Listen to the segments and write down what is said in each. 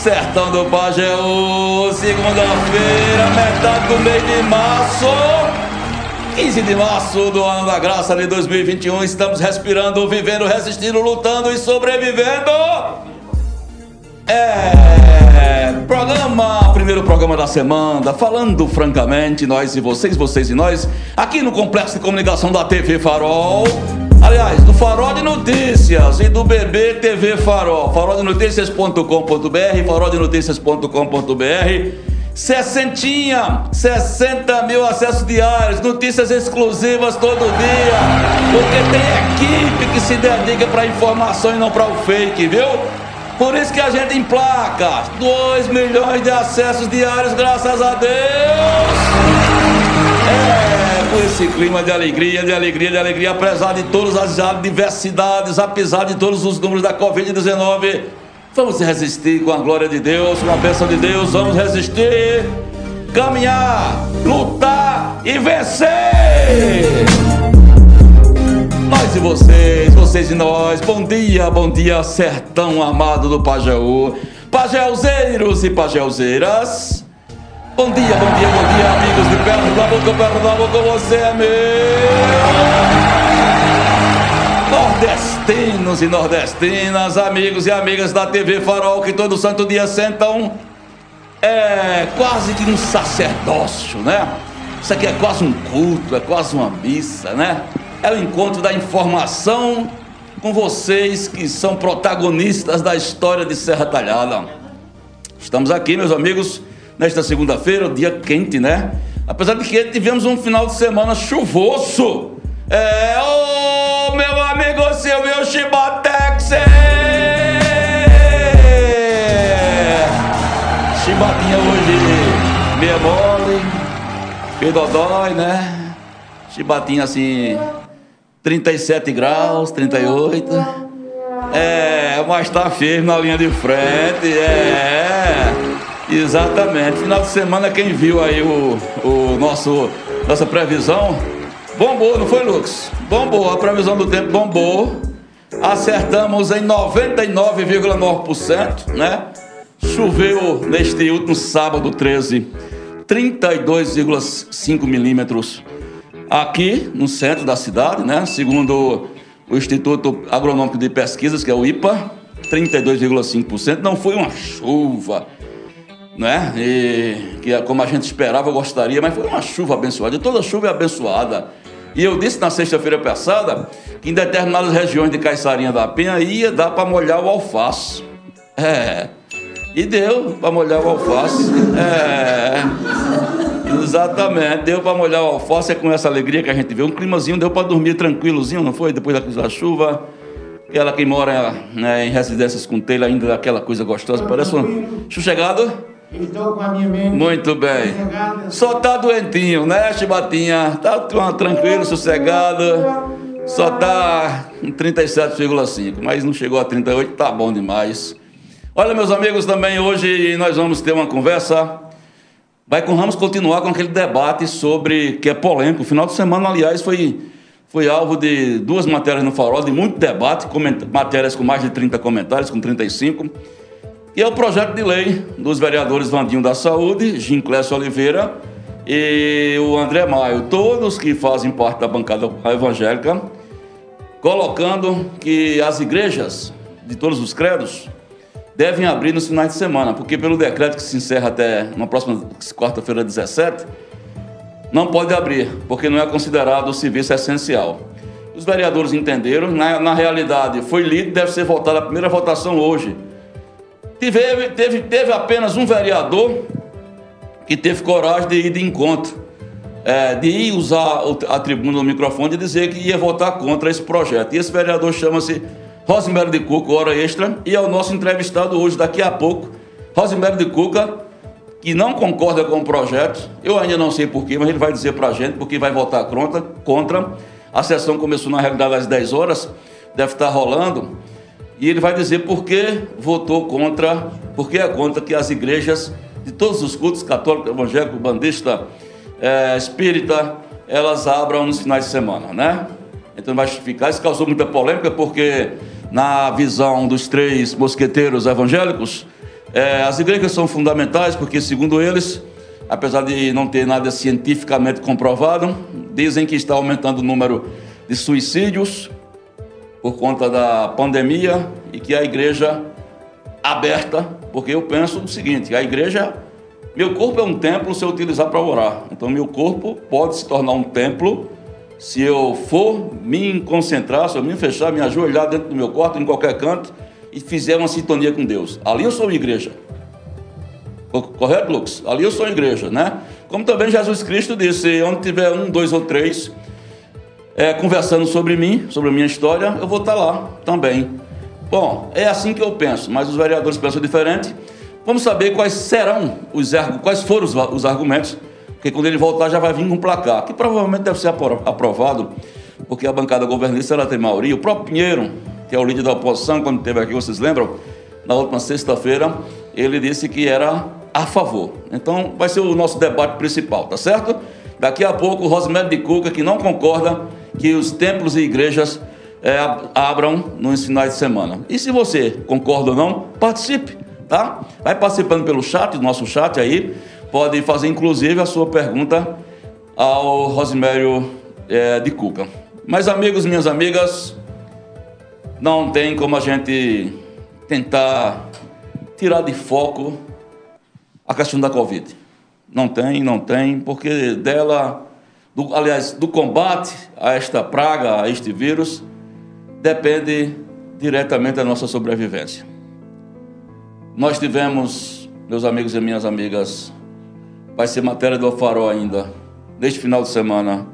Sertão do Pajeú, segunda-feira, metade do mês de março. 15 de março do ano da graça de 2021, estamos respirando, vivendo, resistindo, lutando e sobrevivendo. É, programa, primeiro programa da semana, falando francamente, nós e vocês, vocês e nós, aqui no Complexo de Comunicação da TV Farol. Aliás, do Farol de Notícias e do BB TV Farol, faroldenotícias.com.br, faroldenotícias.com.br. Sessentinha, 60 mil acessos diários, notícias exclusivas todo dia, porque tem equipe que se dedica para informação e não para o fake, viu? Por isso que a gente emplaca 2 milhões de acessos diários, graças a Deus. Por esse clima de alegria, de alegria, de alegria, apesar de todas as adversidades, apesar de todos os números da Covid-19, vamos resistir com a glória de Deus, com a bênção de Deus, vamos resistir, caminhar, lutar e vencer. Nós e vocês, vocês e nós, bom dia, bom dia, sertão amado do Pajeú, pajeuzeiros e pajeuzeiras. Bom dia, bom dia, bom dia, amigos de perto da boca, perto da boca, você é meu. Nordestinos e nordestinas, amigos e amigas da TV Farol, que todo santo dia sentam, é quase que um sacerdócio, né? Isso aqui é quase um culto, é quase uma missa, né? É o encontro da informação com vocês que são protagonistas da história de Serra Talhada. Estamos aqui, meus amigos, nesta segunda-feira, dia quente, né? Apesar de que tivemos um final de semana chuvoso. É, ô meu amigo Silvio Chibatex! Chibatinha hoje meia mole, pedodói, né? Chibatinha assim, 37 graus, 38. É, mas tá firme na linha de frente, é. Exatamente. Final de semana, quem viu aí o, o nosso nossa previsão, bombou, não foi, Lucas? Bombou, a previsão do tempo bombou. Acertamos em 99,9%, né? Choveu neste último sábado 13, 32,5 milímetros aqui no centro da cidade, né? Segundo o Instituto Agronômico de Pesquisas, que é o IPA, 32,5%. Não foi uma chuva, né? E, que como a gente esperava, gostaria, mas foi uma chuva abençoada. E toda chuva é abençoada. E eu disse na sexta-feira passada que em determinadas regiões de Caiçarinha da Penha ia dar para molhar o alface. É. E deu para molhar o alface. É. Exatamente, deu para molhar o alface é com essa alegria que a gente vê. Um climazinho deu para dormir tranquilozinho, não foi? Depois da chuva. Aquela que mora né, em residências com telha, ainda daquela coisa gostosa. Parece um. Sossegado? Estou com a minha mente. Muito bem. Só tá doentinho, né, Chibatinha? Tá tranquilo, sossegado. Só tá em 37,5, mas não chegou a 38, tá bom demais. Olha, meus amigos, também hoje nós vamos ter uma conversa Vai com Ramos continuar com aquele debate sobre que é polêmico. O final de semana, aliás, foi, foi alvo de duas matérias no Farol, de muito debate, matérias com mais de 30 comentários, com 35. E é o projeto de lei dos vereadores Vandinho da Saúde, Ginclésio Oliveira e o André Maio, todos que fazem parte da bancada evangélica, colocando que as igrejas de todos os credos devem abrir nos finais de semana, porque pelo decreto que se encerra até na próxima quarta-feira 17, não pode abrir, porque não é considerado serviço essencial. Os vereadores entenderam, na, na realidade foi lido, deve ser votada a primeira votação hoje. Teve, teve, teve apenas um vereador que teve coragem de ir de encontro, é, de ir usar a tribuna do microfone e dizer que ia votar contra esse projeto. E esse vereador chama-se Rosemary de Cuca, hora extra, e é o nosso entrevistado hoje, daqui a pouco, Rosemary de Cuca, que não concorda com o projeto, eu ainda não sei porquê, mas ele vai dizer para a gente, porque vai votar contra, contra. A sessão começou na realidade às 10 horas, deve estar rolando, e ele vai dizer por que votou contra, porque é contra que as igrejas de todos os cultos, católico, evangélico, bandista, é, espírita, elas abram nos finais de semana, né? Então vai justificar. Isso causou muita polêmica porque, na visão dos três mosqueteiros evangélicos, é, as igrejas são fundamentais porque, segundo eles, apesar de não ter nada cientificamente comprovado, dizem que está aumentando o número de suicídios por conta da pandemia e que a igreja aberta, porque eu penso o seguinte, a igreja, meu corpo é um templo se eu utilizar para orar. Então meu corpo pode se tornar um templo se eu for me concentrar, se eu me fechar, me ajoelhar dentro do meu quarto, em qualquer canto, e fizer uma sintonia com Deus. Ali eu sou igreja. Correto, Lucas? Ali eu sou igreja, né? Como também Jesus Cristo disse: onde tiver um, dois ou três é, conversando sobre mim, sobre a minha história, eu vou estar lá também. Bom, é assim que eu penso, mas os vereadores pensam diferente. Vamos saber quais serão os quais foram os, os argumentos, porque quando ele voltar já vai vir com um placar, que provavelmente deve ser aprovado, porque a bancada governista ela tem maioria. O próprio Pinheiro, que é o líder da oposição, quando esteve aqui, vocês lembram? Na última sexta-feira, ele disse que era a favor. Então, vai ser o nosso debate principal, tá certo? Daqui a pouco, Rosemary de Cuca, que não concorda que os templos e igrejas é, abram nos finais de semana. E se você concorda ou não, participe, tá? Vai participando pelo chat, nosso chat aí. Pode fazer inclusive a sua pergunta ao Rosimério é, de Cuca. Mas amigos, minhas amigas, não tem como a gente tentar tirar de foco a questão da Covid. Não tem, não tem, porque dela, do, aliás, do combate a esta praga, a este vírus, depende diretamente da nossa sobrevivência. Nós tivemos, meus amigos e minhas amigas, vai ser matéria do Farol ainda, neste final de semana,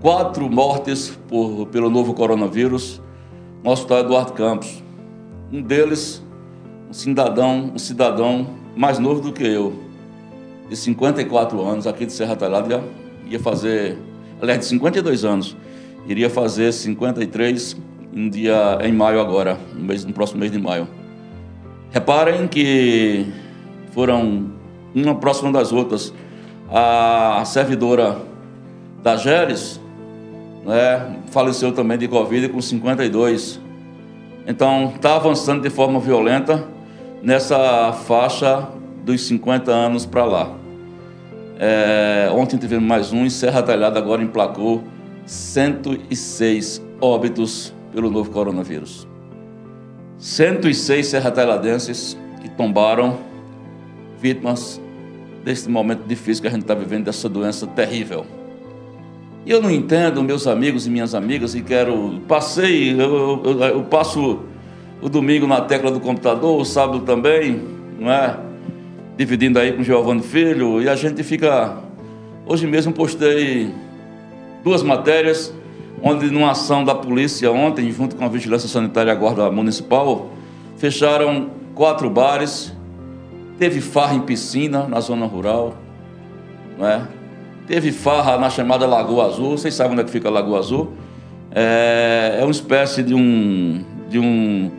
quatro mortes por, pelo novo coronavírus no Hospital Eduardo Campos. Um deles, um cidadão, um cidadão mais novo do que eu, de 54 anos, aqui de Serra Talhada, ia fazer, aliás, de 52 anos, iria fazer 53 um dia em maio agora, no, mês, no próximo mês de maio. Reparem que foram uma próxima das outras. A servidora da Geres né, faleceu também de Covid com 52. Então, está avançando de forma violenta nessa faixa dos 50 anos para lá. É, ontem tivemos mais um e Serra Talhada agora emplacou 106 óbitos pelo novo coronavírus. 106 serrateladenses que tombaram vítimas deste momento difícil que a gente está vivendo, dessa doença terrível. E eu não entendo, meus amigos e minhas amigas, e quero. Passei, eu, eu, eu passo o domingo na tecla do computador, o sábado também, não é? Dividindo aí com o Giovanni Filho, e a gente fica. Hoje mesmo postei duas matérias onde, numa ação da polícia ontem, junto com a Vigilância Sanitária e a Guarda Municipal, fecharam quatro bares, teve farra em piscina na zona rural, não é? teve farra na chamada Lagoa Azul, vocês sabem onde é que fica a Lagoa Azul? É, é uma espécie de um, de um,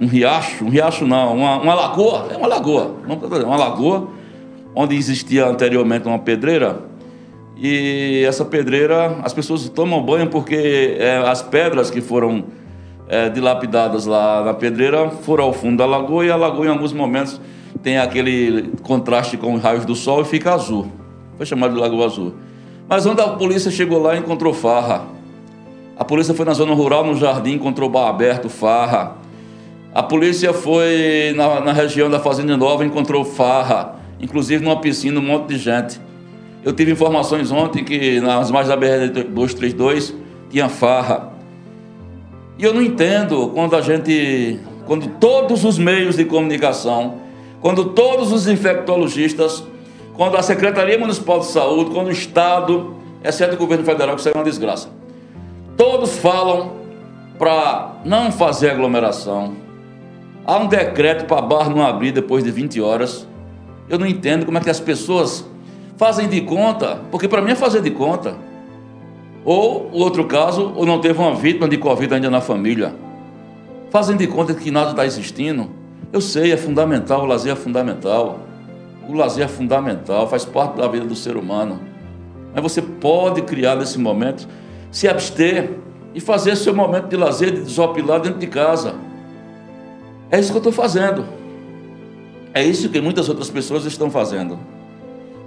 um riacho, um riacho não, uma, uma lagoa, é uma lagoa, uma lagoa, onde existia anteriormente uma pedreira, e essa pedreira, as pessoas tomam banho porque é, as pedras que foram é, dilapidadas lá na pedreira foram ao fundo da lagoa e a lagoa em alguns momentos tem aquele contraste com os raios do sol e fica azul. Foi chamado de Lagoa Azul. Mas onde a polícia chegou lá encontrou farra. A polícia foi na zona rural, no jardim, encontrou bar aberto, farra. A polícia foi na, na região da Fazenda Nova, encontrou farra. Inclusive numa piscina, um monte de gente. Eu tive informações ontem que nas margens da BR-232 tinha farra. E eu não entendo quando a gente, quando todos os meios de comunicação, quando todos os infectologistas, quando a Secretaria Municipal de Saúde, quando o Estado, exceto o governo federal, que isso é uma desgraça, todos falam para não fazer aglomeração. Há um decreto para bar não abrir depois de 20 horas. Eu não entendo como é que as pessoas fazem de conta, porque para mim é fazer de conta. Ou, outro caso, ou não teve uma vítima de Covid ainda na família. Fazem de conta que nada está existindo. Eu sei, é fundamental, o lazer é fundamental. O lazer é fundamental, faz parte da vida do ser humano. Mas você pode criar nesse momento, se abster e fazer seu momento de lazer, de desopilar dentro de casa. É isso que eu estou fazendo. É isso que muitas outras pessoas estão fazendo.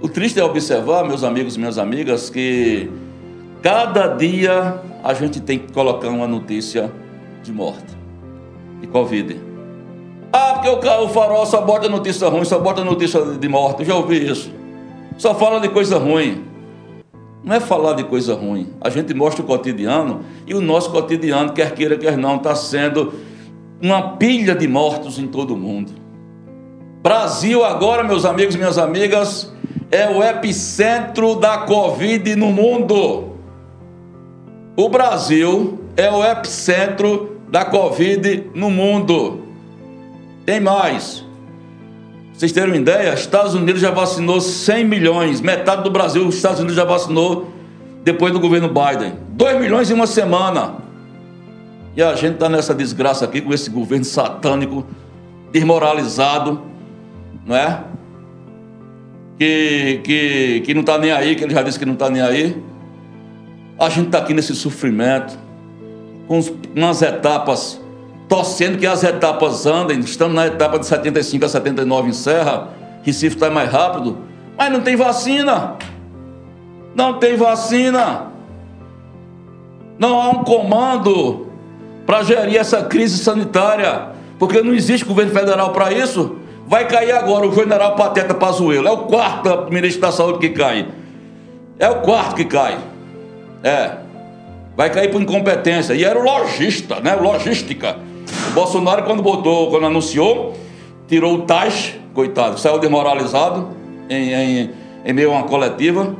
O triste é observar, meus amigos e minhas amigas, que cada dia a gente tem que colocar uma notícia de morte, de Covid. Ah, porque o, farol só bota notícia ruim, só bota notícia de morte. Eu já ouvi isso. Só fala de coisa ruim. Não é falar de coisa ruim. A gente mostra o cotidiano e o nosso cotidiano, quer queira, quer não, está sendo uma pilha de mortos em todo o mundo. Brasil agora, meus amigos e minhas amigas, é o epicentro da Covid no mundo. O Brasil é o epicentro da Covid no mundo. Tem mais vocês terem uma ideia, Estados Unidos já vacinou 100 milhões, metade do Brasil, os Estados Unidos já vacinou depois do governo Biden. 2 milhões em uma semana. E a gente está nessa desgraça aqui com esse governo satânico, desmoralizado, não é? Que, que, que não está nem aí, que ele já disse que não está nem aí. A gente está aqui nesse sofrimento, com umas etapas torcendo que as etapas andem. Estamos na etapa de 75 a 79 em Serra. Recife está mais rápido. Mas não tem vacina. Não tem vacina. Não há um comando para gerir essa crise sanitária. Porque não existe governo federal para isso. Vai cair agora o general Pateta Pazuello. É o quarto ministro da Saúde que cai. É o quarto que cai. É. Vai cair por incompetência. E era o logista, né? Logística. O Bolsonaro, quando botou, quando anunciou, tirou o Tais, coitado, saiu demoralizado em, em, em meio a uma coletiva,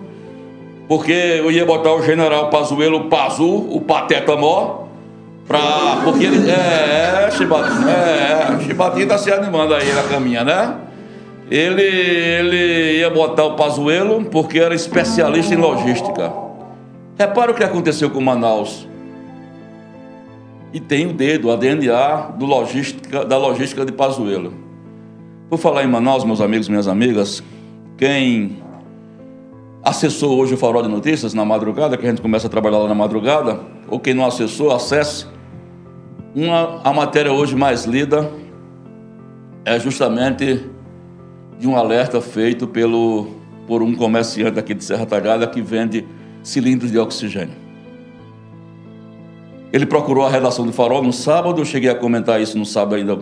porque eu ia botar o general Pazuello, Pazu, o Pateta Mó, pra, porque ele. É, é, Chibatinho, é, é, Chibatinho tá se animando aí na caminha, né? Ele, ele ia botar o Pazuello porque era especialista em logística. Repara o que aconteceu com Manaus e tem o dedo, a DNA do logística, da logística de Pazuello. Por falar em Manaus, meus amigos minhas amigas, quem acessou hoje o Farol de Notícias na madrugada, que a gente começa a trabalhar lá na madrugada, ou quem não acessou, acesse. Uma, a matéria hoje mais lida é justamente de um alerta feito pelo, por um comerciante aqui de Serra Talhada que vende cilindros de oxigênio. Ele procurou a redação do Farol no sábado, eu cheguei a comentar isso no sábado ainda,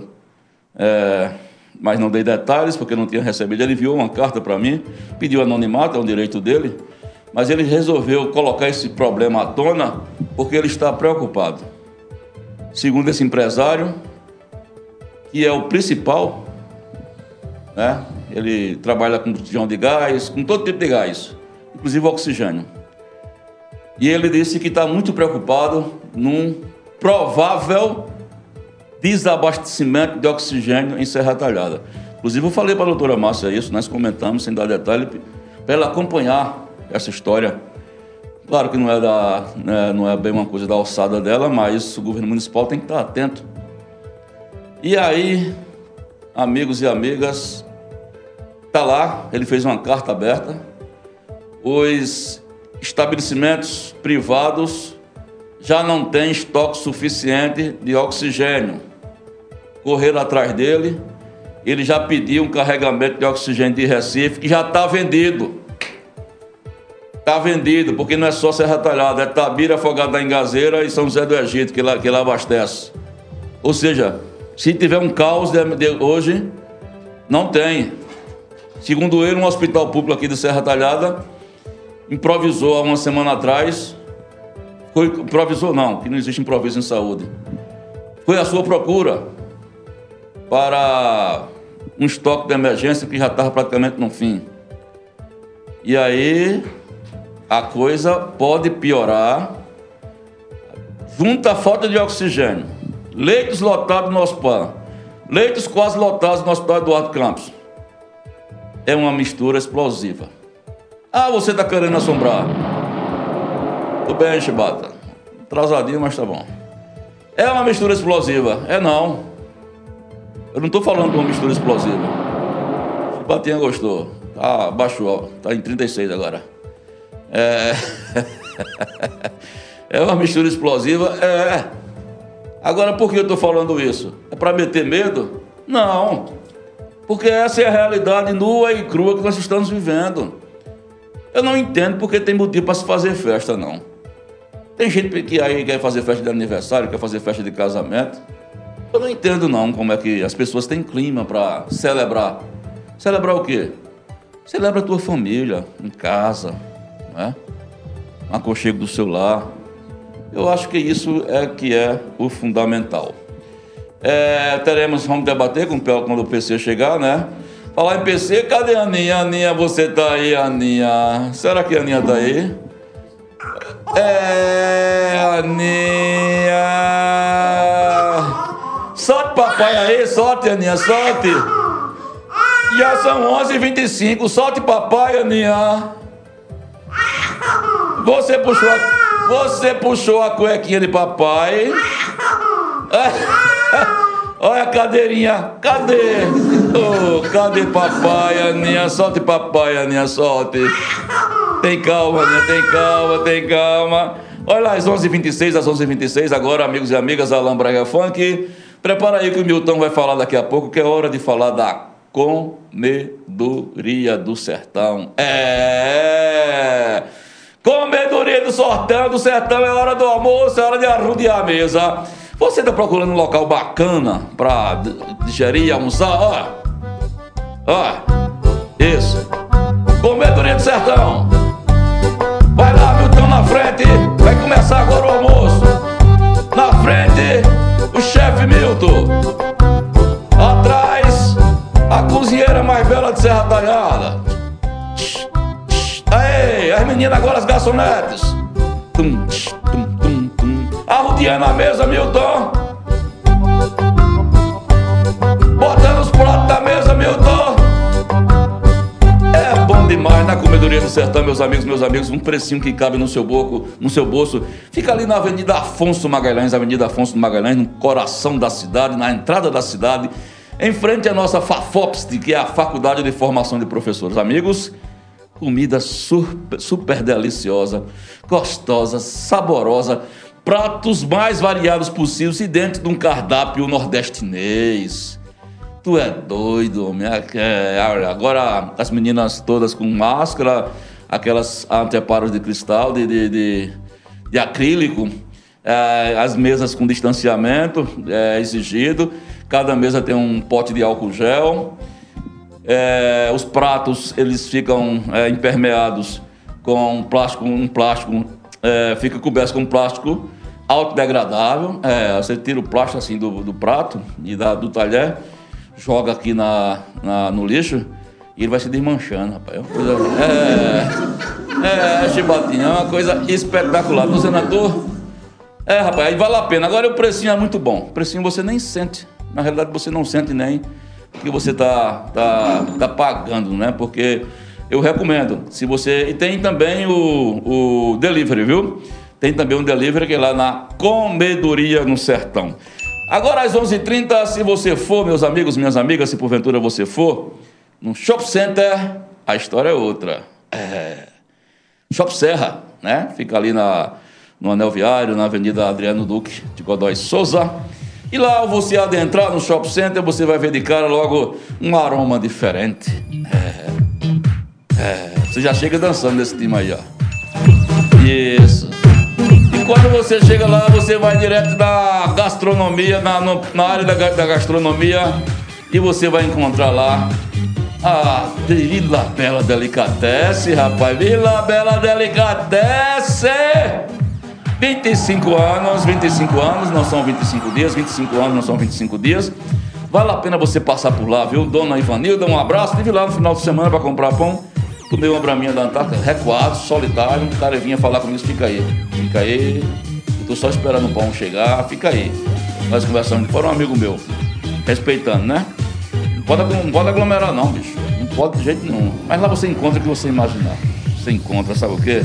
é, mas não dei detalhes porque não tinha recebido. Ele enviou uma carta para mim, pediu anonimato, é um direito dele, mas ele resolveu colocar esse problema à tona porque ele está preocupado. Segundo esse empresário, que é o principal, né? ele trabalha com botijão de gás, com todo tipo de gás, inclusive oxigênio. E ele disse que está muito preocupado num provável desabastecimento de oxigênio em Serra Talhada. Inclusive, eu falei para a doutora Márcia isso, nós comentamos sem dar detalhe, para ela acompanhar essa história. Claro que não é, da, né, não é bem uma coisa da alçada dela, mas o governo municipal tem que estar atento. E aí, amigos e amigas, está lá, ele fez uma carta aberta. Os estabelecimentos privados já não têm estoque suficiente de oxigênio. Correram atrás dele, ele já pediu um carregamento de oxigênio de Recife, que já está vendido. Está vendido, porque não é só Serra Talhada, é Tabira, Afogada da Engazeira e São José do Egito que lá, que lá abastece. Ou seja, se tiver um caos de, de, hoje, não tem. Segundo ele, um hospital público aqui de Serra Talhada improvisou há uma semana atrás. Foi, improvisou não, que não existe improviso em saúde. Foi a sua procura para um estoque de emergência que já estava praticamente no fim. E aí a coisa pode piorar. junta a falta de oxigênio, leitos lotados no hospital, leitos quase lotados no hospital Eduardo Campos. É uma mistura explosiva. Ah, você está querendo assombrar. Tudo bem, Chibata. Atrasadinho, mas tá bom. É uma mistura explosiva. É não. Eu não estou falando de uma mistura explosiva. Chibatinha gostou. Ah, baixou. Tá em 36 agora. É. é uma mistura explosiva? É. Agora, por que eu estou falando isso? É para meter medo? Não. Porque essa é a realidade nua e crua que nós estamos vivendo. Eu não entendo porque tem motivo para se fazer festa, não. Tem gente que aí quer fazer festa de aniversário, quer fazer festa de casamento. Eu não entendo não como é que as pessoas têm clima para celebrar. Celebrar o quê? Celebra a tua família, em casa, né? Um aconchego do seu lar. Eu acho que isso é que é o fundamental. É, teremos, vamos debater com o quando o PC chegar, né? Falar em PC, cadê a Aninha? Aninha, você tá aí, Aninha? Será que a Aninha tá aí? É, Aninha! Solte papai aí, solte, Aninha, solte! Já são 11h25, solte papai, Aninha! Você puxou a, você puxou a cuequinha de papai. Olha a cadeirinha, cadê? Oh, cadê papai, Aninha? Solte papai, Aninha, solte. Tem calma, Aninha, tem calma, tem calma. Olha às 11h26, às 11h26, agora, amigos e amigas, Alain Braga Funk. Prepara aí que o Milton vai falar daqui a pouco, que é hora de falar da comedoria do sertão. É! Comedoria do sertão, do sertão é hora do almoço, é hora de arrudear a mesa. Você está procurando um local bacana para digerir almoçar? Ó, ó, isso. Comedoria do sertão. Vai lá, Milton, na frente. Vai começar agora o almoço. Na frente, o chefe Milton. Atrás, a cozinheira mais bela de Serra Talhada. Meninas agora, as garçonetes. Tum, tum, tum, tum. A mesa, Milton. Botando os pratos da mesa, Milton. É bom demais na comedoria do sertão, meus amigos, meus amigos. Um precinho que cabe no seu, boco, no seu bolso. Fica ali na Avenida Afonso Magalhães, Avenida Afonso Magalhães, no coração da cidade, na entrada da cidade, em frente à nossa FAFOPST, que é a Faculdade de Formação de Professores. Amigos, Comida super, super deliciosa, gostosa, saborosa, pratos mais variados possíveis e dentro de um cardápio nordestinês. Tu é doido, homem. É, é, agora as meninas todas com máscara, aquelas anteparos de cristal, de, de, de, de acrílico, é, as mesas com distanciamento é, exigido, cada mesa tem um pote de álcool gel. É, os pratos eles ficam é, impermeados com plástico, um plástico é, fica coberto com plástico autodegradável. É, você tira o plástico assim do, do prato e da, do talher, joga aqui na, na, no lixo e ele vai se desmanchando, rapaz. É coisa. É, é, chibatinha, é uma coisa espetacular. Do senador. É, rapaz, aí vale a pena. Agora o precinho é muito bom. O precinho você nem sente. Na realidade, você não sente nem que você está tá, tá pagando, né? Porque eu recomendo. Se você e tem também o, o delivery, viu? Tem também um delivery que é lá na Comedoria no Sertão. Agora às 11h30, se você for, meus amigos, minhas amigas, se porventura você for, no Shop Center, a história é outra. É... Shop Serra, né? Fica ali na, no Anel Viário, na Avenida Adriano Duque de Godoy Souza. E lá, você adentrar no shopping center, você vai ver de cara logo um aroma diferente. É, é, você já chega dançando nesse time aí, ó. Isso. E quando você chega lá, você vai direto da gastronomia, na, no, na área da, da gastronomia, e você vai encontrar lá a Vila Bela Delicatesse, rapaz. Vila Bela Delicatesse! 25 anos, 25 anos, não são 25 dias, 25 anos não são 25 dias. Vale a pena você passar por lá, viu? Dona Ivanilda, um abraço. Estive lá no final de semana para comprar pão. Tomei uma braminha da Antártica, recuado, solitário. O cara vinha falar comigo, fica aí, fica aí. Tô só esperando o pão chegar, fica aí. Nós conversamos para um amigo meu, respeitando, né? Não pode, não pode aglomerar não, bicho. Não pode de jeito nenhum. Mas lá você encontra o que você imaginar. Você encontra, sabe o quê?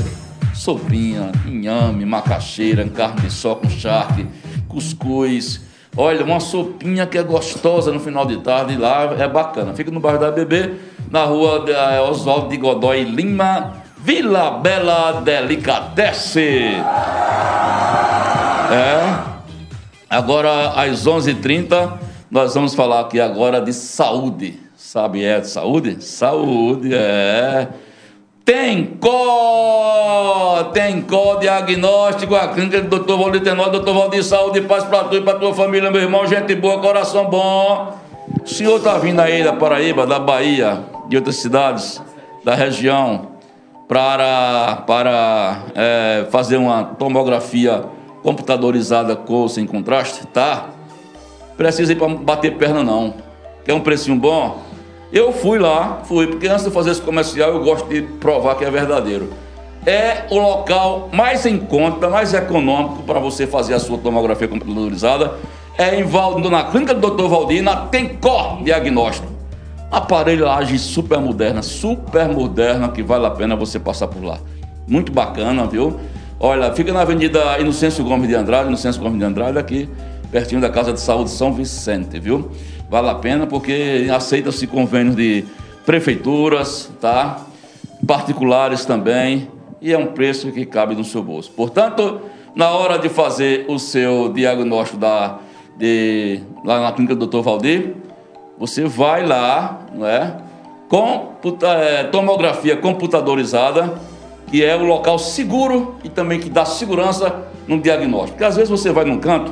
Sopinha, inhame, macaxeira, carne de com charque, cuscuz. Olha, uma sopinha que é gostosa no final de tarde lá é bacana. Fica no bairro da Bebê, na rua é, Oswaldo de Godoy Lima, Vila Bela Delicatesse. É. Agora, às 11h30, nós vamos falar aqui agora de saúde. Sabe, é de saúde? Saúde, é. Tem có, tem có diagnóstico, a clínica do Dr. Valdir Tenório, Dr. Valdir Saúde, paz para tu e para tua família, meu irmão, gente boa, coração bom. O senhor está vindo aí da Paraíba, da Bahia, de outras cidades da região, para, para é, fazer uma tomografia computadorizada com ou sem contraste? Tá. Precisa ir para bater perna não. Quer um precinho bom? Eu fui lá, fui, porque antes de fazer esse comercial eu gosto de provar que é verdadeiro. É o local mais em conta, mais econômico para você fazer a sua tomografia computadorizada. É em Valdo, na clínica do Dr. Valdir, na Tencor Diagnóstico. Aparelhagem super moderna, super moderna, que vale a pena você passar por lá. Muito bacana, viu? Olha, fica na Avenida Inocêncio Gomes de Andrade, Inocêncio Gomes de Andrade, aqui pertinho da Casa de Saúde São Vicente, viu? Vale a pena porque aceita-se convênios de prefeituras, tá? Particulares também, e é um preço que cabe no seu bolso. Portanto, na hora de fazer o seu diagnóstico da, de, lá na clínica do Dr. Valdir, você vai lá, não é? Computa, é, tomografia computadorizada, que é o local seguro e também que dá segurança no diagnóstico. Porque às vezes você vai num canto,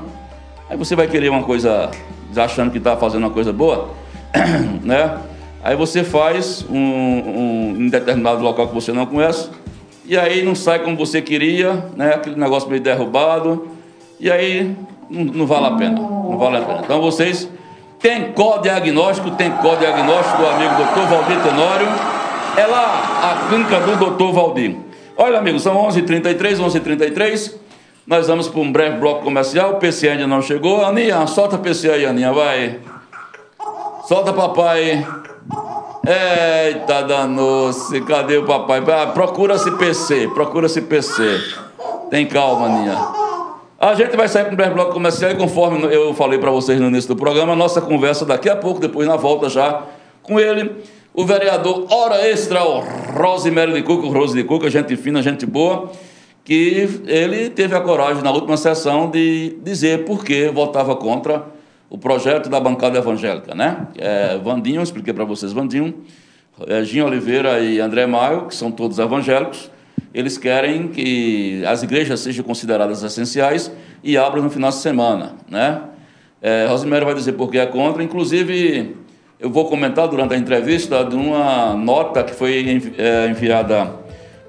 aí você vai querer uma coisa achando que está fazendo uma coisa boa, né? Aí você faz um, um, determinado local que você não conhece, e aí não sai como você queria, né? Aquele negócio meio derrubado, e aí não, não vale a pena, não vale a pena. Então vocês têm co-diagnóstico, tem co-diagnóstico do amigo Dr. Valdir Tenório, é lá a clínica do Dr. Valdir. Olha, amigos, são 11h33, 11h33. Nós vamos para um breve bloco comercial. O PC ainda não chegou. Aninha, solta o PC aí, Aninha, vai. Solta papai. Eita danou-se, cadê o papai? Ah, procura-se PC, procura-se PC. Tem calma, Aninha. A gente vai sair para um breve bloco comercial e conforme eu falei para vocês no início do programa, nossa conversa daqui a pouco, depois na volta já com ele, o vereador Hora Extra, o Rosemary de Cuca, o Rose de Cuca, gente fina, gente boa que ele teve a coragem, na última sessão, de dizer por que votava contra o projeto da bancada evangélica, né? É, Vandinho, expliquei para vocês, Vandinho, é, Ginho Oliveira e André Maio, que são todos evangélicos, eles querem que as igrejas sejam consideradas essenciais e abram no final de semana, né? É, Rosemary vai dizer por que é contra, inclusive eu vou comentar durante a entrevista de uma nota que foi é, enviada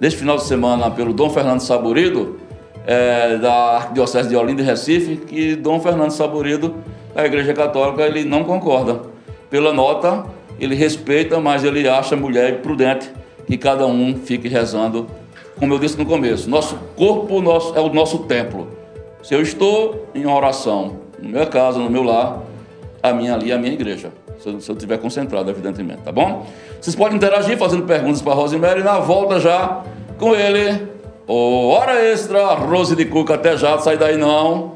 neste final de semana pelo Dom Fernando Saburido, é, da Arquidiocese de Olinda e Recife, que Dom Fernando Saburido, da Igreja Católica, ele não concorda. Pela nota, ele respeita, mas ele acha mulher prudente que cada um fique rezando, como eu disse no começo. Nosso corpo nosso, é o nosso templo. Se eu estou em oração, na minha casa, no meu lar, a minha ali é a minha igreja. Se eu, estiver concentrado, evidentemente, tá bom? Vocês podem interagir fazendo perguntas para Rosemary na volta já com ele. O Hora Extra, Rose de Cuca, até já, sai daí não.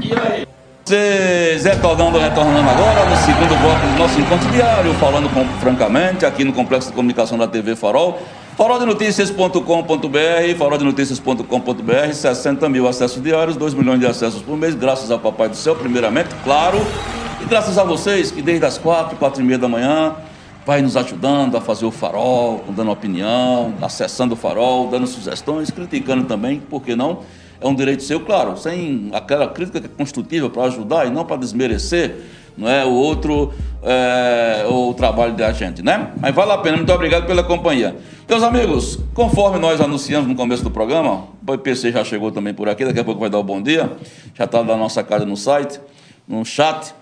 E aí? Vocês retornando, retornando agora no segundo bloco do nosso encontro diário, falando com, francamente aqui no Complexo de Comunicação da TV Farol. Faroldenoticias.com.br, faroldenoticias.com.br, 60 mil acessos diários, 2 milhões de acessos por mês, graças ao Papai do Céu, primeiramente, claro, e graças a vocês que desde as 4, 4 e meia da manhã vai nos ajudando a fazer o farol, dando opinião, acessando o farol, dando sugestões, criticando também, por que não? É um direito seu, claro, sem aquela crítica é construtiva para ajudar e não para desmerecer não é o outro é, o trabalho da gente, né? Mas vale a pena. Muito obrigado pela companhia. Meus amigos, conforme nós anunciamos no começo do programa, o PC já chegou também por aqui, daqui a pouco vai dar o bom dia, já está na nossa casa no site, no chat.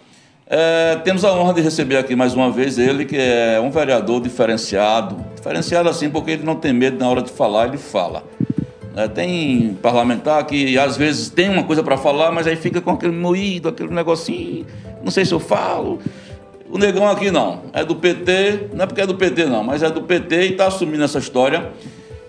É, temos a honra de receber aqui mais uma vez ele, que é um vereador diferenciado. Diferenciado assim, porque ele não tem medo na hora de falar, ele fala. É, tem parlamentar que às vezes tem uma coisa para falar, mas aí fica com aquele moído, aquele negocinho, não sei se eu falo. O negão aqui não, é do PT, não é porque é do PT não, mas é do PT e está assumindo essa história.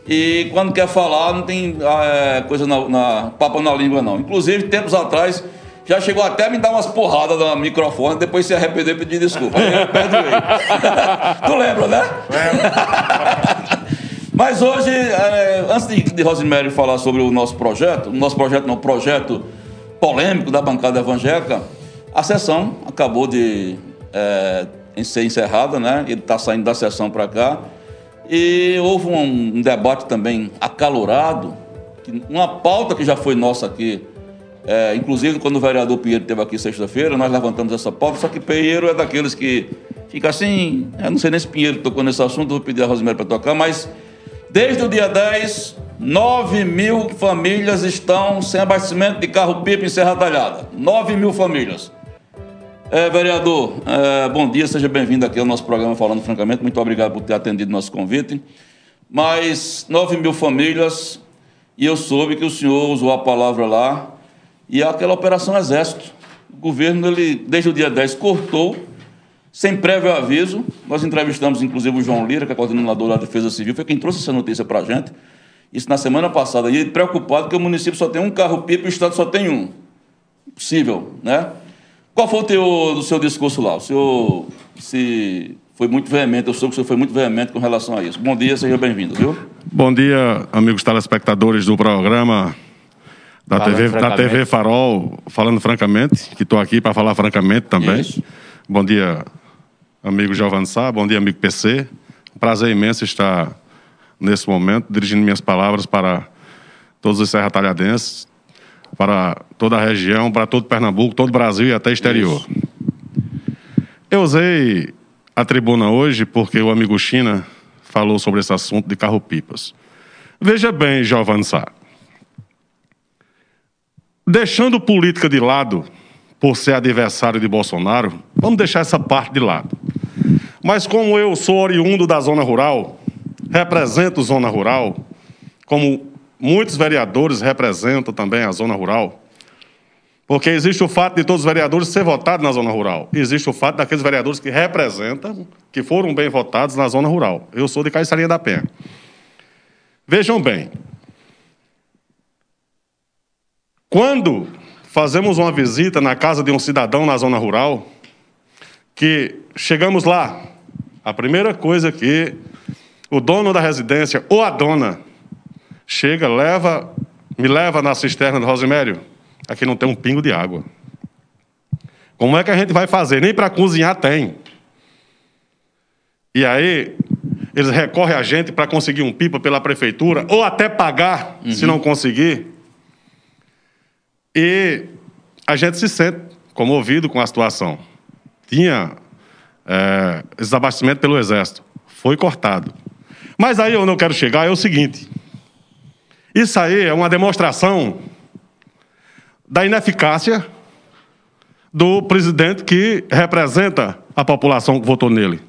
E quando quer falar, não tem é, coisa na, na papa na língua não. Inclusive, tempos atrás, já chegou até a me dar umas porradas no microfone, depois se arrependeu e pedir desculpa. Aí eu perdoei. tu lembra, né? Mas hoje, é, antes de, de Rosemary falar sobre o nosso projeto, o nosso projeto não, projeto polêmico da bancada evangélica, a sessão acabou de é, ser encerrada, né? Ele está saindo da sessão para cá. E houve um, um, debate também acalorado, uma pauta que já foi nossa aqui, é, inclusive quando o vereador Pinheiro esteve aqui sexta-feira, nós levantamos essa pauta, só que Pinheiro é daqueles que fica assim, eu não sei nem se Pinheiro tocou nesse assunto, vou pedir a Rosemary para tocar, mas Desde o dia 10, 9 mil famílias estão sem abastecimento de carro-pipa em Serra Talhada. 9 mil famílias. É, vereador, é, bom dia, seja bem-vindo aqui ao nosso programa Falando Francamente. Muito obrigado por ter atendido nosso convite. Mas 9 mil famílias, e eu soube que o senhor usou a palavra lá, e aquela Operação Exército. O governo, ele, desde o dia 10, cortou sem prévio aviso. Nós entrevistamos, inclusive, o João Lira, que é coordenador da Defesa Civil, foi quem trouxe essa notícia para a gente. Isso na semana passada. E ele preocupado que o município só tem um carro-pipa e o Estado só tem um. Possível, né? Qual foi o teu, do seu discurso lá? O senhor se foi muito veemente, eu soube que o senhor foi muito veemente com relação a isso. Bom dia, seja bem-vindo, viu? Bom dia, amigos telespectadores do programa da TV, da TV Farol, falando francamente, que estou aqui para falar francamente também. Isso. Bom dia, amigo Giovanni Sá, bom dia, amigo PC. Um prazer imenso estar nesse momento, dirigindo minhas palavras para todos os serratalhadenses, para toda a região, para todo Pernambuco, todo o Brasil e até exterior. Isso. Eu usei a tribuna hoje porque o amigo China falou sobre esse assunto de carro-pipas. Veja bem, Giovanni Sá. Deixando política de lado, por ser adversário de Bolsonaro, vamos deixar essa parte de lado. Mas como eu sou oriundo da zona rural, represento zona rural, como muitos vereadores representam também a zona rural, porque existe o fato de todos os vereadores ser votados na zona rural. Existe o fato daqueles vereadores que representam, que foram bem votados na zona rural. Eu sou de Caiçarinha da Penha. Vejam bem. Quando fazemos uma visita na casa de um cidadão na zona rural, que chegamos lá, a primeira coisa que o dono da residência ou a dona chega, leva, me leva na cisterna do Rosimério, aqui não tem um pingo de água. Como é que a gente vai fazer? Nem para cozinhar tem. E aí, eles recorrem a gente para conseguir um pipa pela prefeitura, ou até pagar, uhum. se não conseguir. E a gente se sente comovido com a situação. Tinha é, desabastecimento pelo Exército. Foi cortado. Mas aí eu não quero chegar, é o seguinte. Isso aí é uma demonstração da ineficácia do presidente que representa a população que votou nele.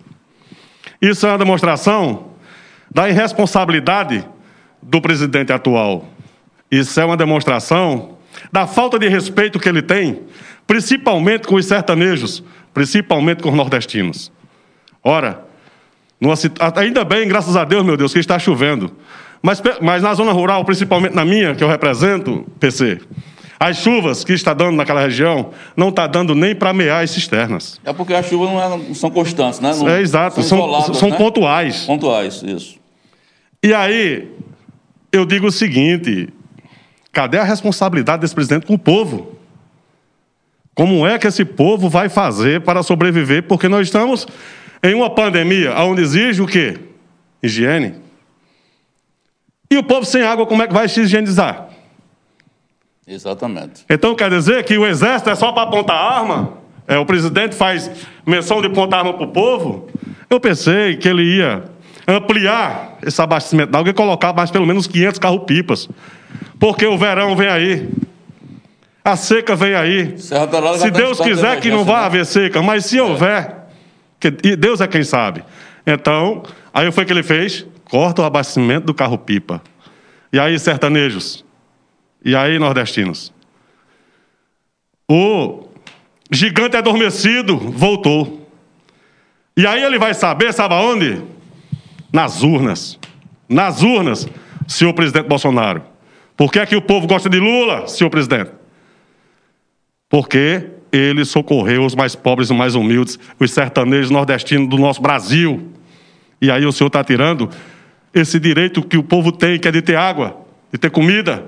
Isso é uma demonstração da irresponsabilidade do presidente atual. Isso é uma demonstração da falta de respeito que ele tem, principalmente com os sertanejos, principalmente com os nordestinos. Ora, numa, ainda bem, graças a Deus, meu Deus, que está chovendo. Mas, mas na zona rural, principalmente na minha, que eu represento, PC, as chuvas que está dando naquela região não está dando nem para mear as cisternas. É porque as chuvas não, é, são constantes, né? Não, é exato, são, são, são né? pontuais. Pontuais, isso. E aí, eu digo o seguinte: Cadê a responsabilidade desse presidente com o povo? Como é que esse povo vai fazer para sobreviver? Porque nós estamos em uma pandemia onde exige o quê? Higiene. E o povo sem água, como é que vai se higienizar? Exatamente. Então quer dizer que o exército é só para apontar arma? É, o presidente faz menção de apontar arma para o povo? Eu pensei que ele ia ampliar esse abastecimento de água e colocar mais pelo menos 500 carro-pipas porque o verão vem aí. A seca vem aí. Se Deus quiser que não vá né? haver seca, mas se houver, que Deus é quem sabe. Então, aí foi o que ele fez? Corta o abastecimento do carro-pipa. E aí, sertanejos? E aí, nordestinos? O gigante adormecido voltou. E aí ele vai saber, sabe aonde? Nas urnas. Nas urnas, senhor presidente Bolsonaro. Por que é que o povo gosta de Lula, senhor presidente? Porque ele socorreu os mais pobres e mais humildes, os sertanejos nordestinos do nosso Brasil. E aí o senhor está tirando esse direito que o povo tem, que é de ter água, de ter comida.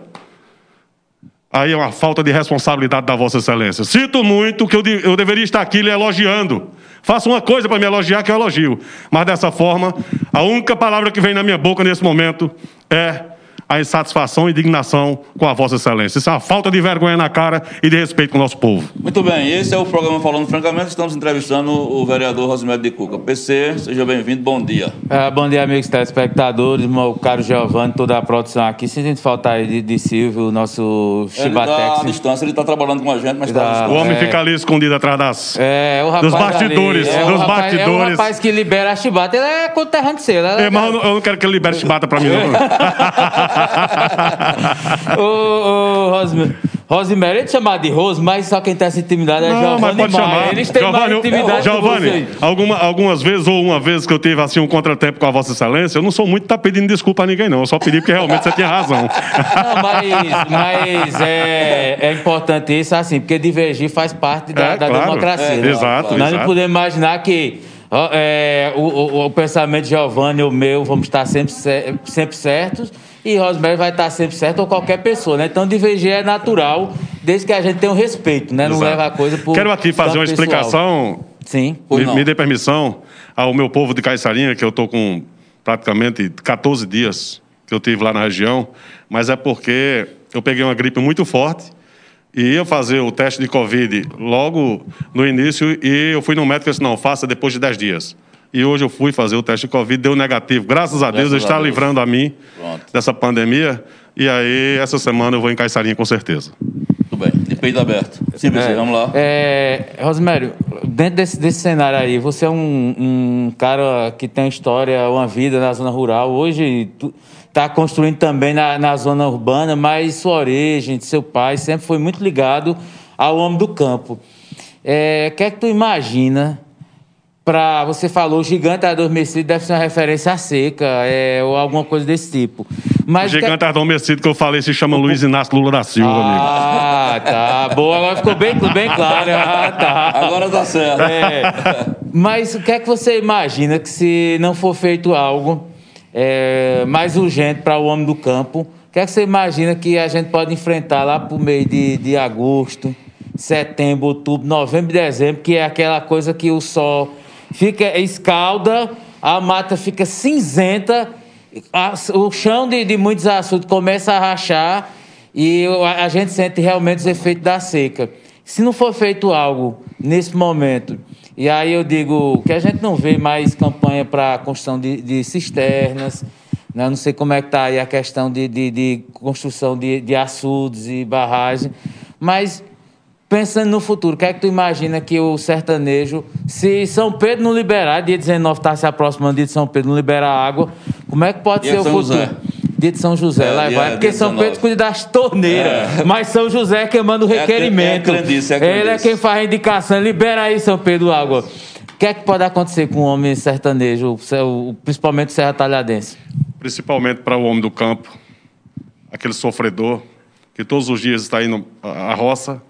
Aí é uma falta de responsabilidade da Vossa Excelência. Sinto muito que eu, de, eu deveria estar aqui lhe elogiando. Faça uma coisa para me elogiar que eu elogio. Mas dessa forma, a única palavra que vem na minha boca nesse momento é a insatisfação e indignação com a Vossa Excelência. Isso é uma falta de vergonha na cara e de respeito com o nosso povo. Muito bem, esse é o programa Falando Francamente. Estamos entrevistando o vereador Rosimédio de Cuca. PC, seja bem-vindo, bom dia. É, bom dia, amigos telespectadores, meu caro Giovanni, toda a produção aqui. Sem gente faltar aí de, de Silvio, nosso Chibatex. Ele está à distância, ele está trabalhando com a gente, mas está O homem é... fica ali escondido atrás das... É, o rapaz dos bastidores. Ali, é, dos rapaz, bastidores. É o rapaz que libera a chibata, ele é conterrâneo seu. É, mas eu não, eu não quero que ele libere chibata para mim, não. ô, ô, Rosemary. Rosemary, ele é chamado de Rose, mas só quem tem essa intimidade é não, Giovanni mas pode chamar. Eles têm mais intimidade Giovanni, alguma, algumas vezes, ou uma vez que eu tive assim um contratempo com a Vossa Excelência, eu não sou muito tá pedindo desculpa a ninguém, não. Eu só pedi porque realmente você tinha razão. Não, mas, mas é, é importante isso, assim, porque divergir faz parte da, é, da claro. democracia. É, né? Exato. Nós exato. não podemos imaginar que é, o, o, o, pensamento de Giovanni e o meu vamos estar sempre, sempre certos e Rosemary vai estar sempre certo ou qualquer pessoa, né? Então divergir é natural, desde que a gente tenha um respeito, né? Não Exato. leva a coisa por. Quero aqui fazer uma pessoal. explicação. Sim. Me, me dê permissão ao meu povo de Caiçarinha, que eu estou com praticamente 14 dias que eu tive lá na região, mas é porque eu peguei uma gripe muito forte e ia fazer o teste de Covid logo no início e eu fui no médico e disse, não, faça depois de 10 dias. E hoje eu fui fazer o teste de Covid, deu negativo. Graças a Deus, Deus está livrando a mim Pronto. dessa pandemia. E aí, essa semana eu vou em Caiçarinha com certeza. Tudo bem, de peito aberto. Sim, é, vamos lá. É, dentro desse, desse cenário aí, você é um, um, cara que tem história, uma vida na zona rural. Hoje está construindo também na, na zona urbana, mas sua origem, seu pai, sempre foi muito ligado ao homem do campo. É, o que é que tu imagina para você falou, o gigante adormecido deve ser uma referência à seca, é, ou alguma coisa desse tipo. Mas o gigante que... adormecido que eu falei se chama Luiz Inácio Lula da Silva, ah, amigo. Ah, tá. Boa, agora ficou bem, bem claro. Ah, tá. Agora tá certo. É. Mas o que é que você imagina que se não for feito algo é, mais urgente para o homem do campo, o que é que você imagina que a gente pode enfrentar lá para o meio de, de agosto, setembro, outubro, novembro e dezembro, que é aquela coisa que o sol fica escalda, a mata fica cinzenta, a, o chão de, de muitos açudes começa a rachar e a, a gente sente realmente os efeitos da seca. Se não for feito algo nesse momento, e aí eu digo que a gente não vê mais campanha para construção de, de cisternas, né? não sei como é que está aí a questão de, de, de construção de, de açudes e barragens, mas pensando no futuro, o que é que tu imagina que o sertanejo, se São Pedro não liberar, dia 19 está se aproximando, dia de São Pedro não liberar água, como é que pode dia ser o futuro? José. Dia de São José, é, lá vai, porque São Pedro cuida das torneiras, é. mas São José é quem manda o é requerimento. É, crendice, Ele é quem faz a indicação, libera aí São Pedro água. O que é que pode acontecer com o homem sertanejo, principalmente o Serra Talhadense? Principalmente para o homem do campo, aquele sofredor, que todos os dias está indo à roça,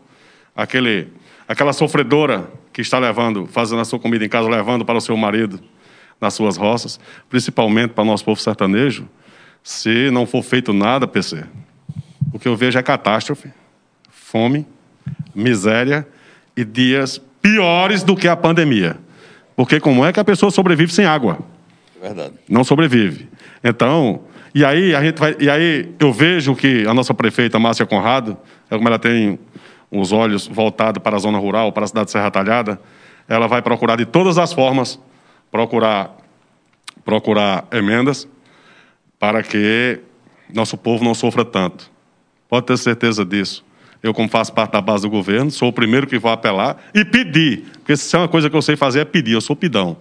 aquele, aquela sofredora que está levando, fazendo a sua comida em casa, levando para o seu marido nas suas roças, principalmente para o nosso povo sertanejo, se não for feito nada, PC, o que eu vejo é catástrofe, fome, miséria e dias piores do que a pandemia. Porque como é que a pessoa sobrevive sem água? Verdade. Não sobrevive. Então, e aí a gente vai, e aí eu vejo que a nossa prefeita Márcia Conrado, é como ela tem os olhos voltados para a zona rural, para a cidade de Serra Talhada, ela vai procurar de todas as formas procurar procurar emendas para que nosso povo não sofra tanto. Pode ter certeza disso. Eu, como faço parte da base do governo, sou o primeiro que vou apelar e pedir. Porque se é uma coisa que eu sei fazer é pedir, eu sou pidão.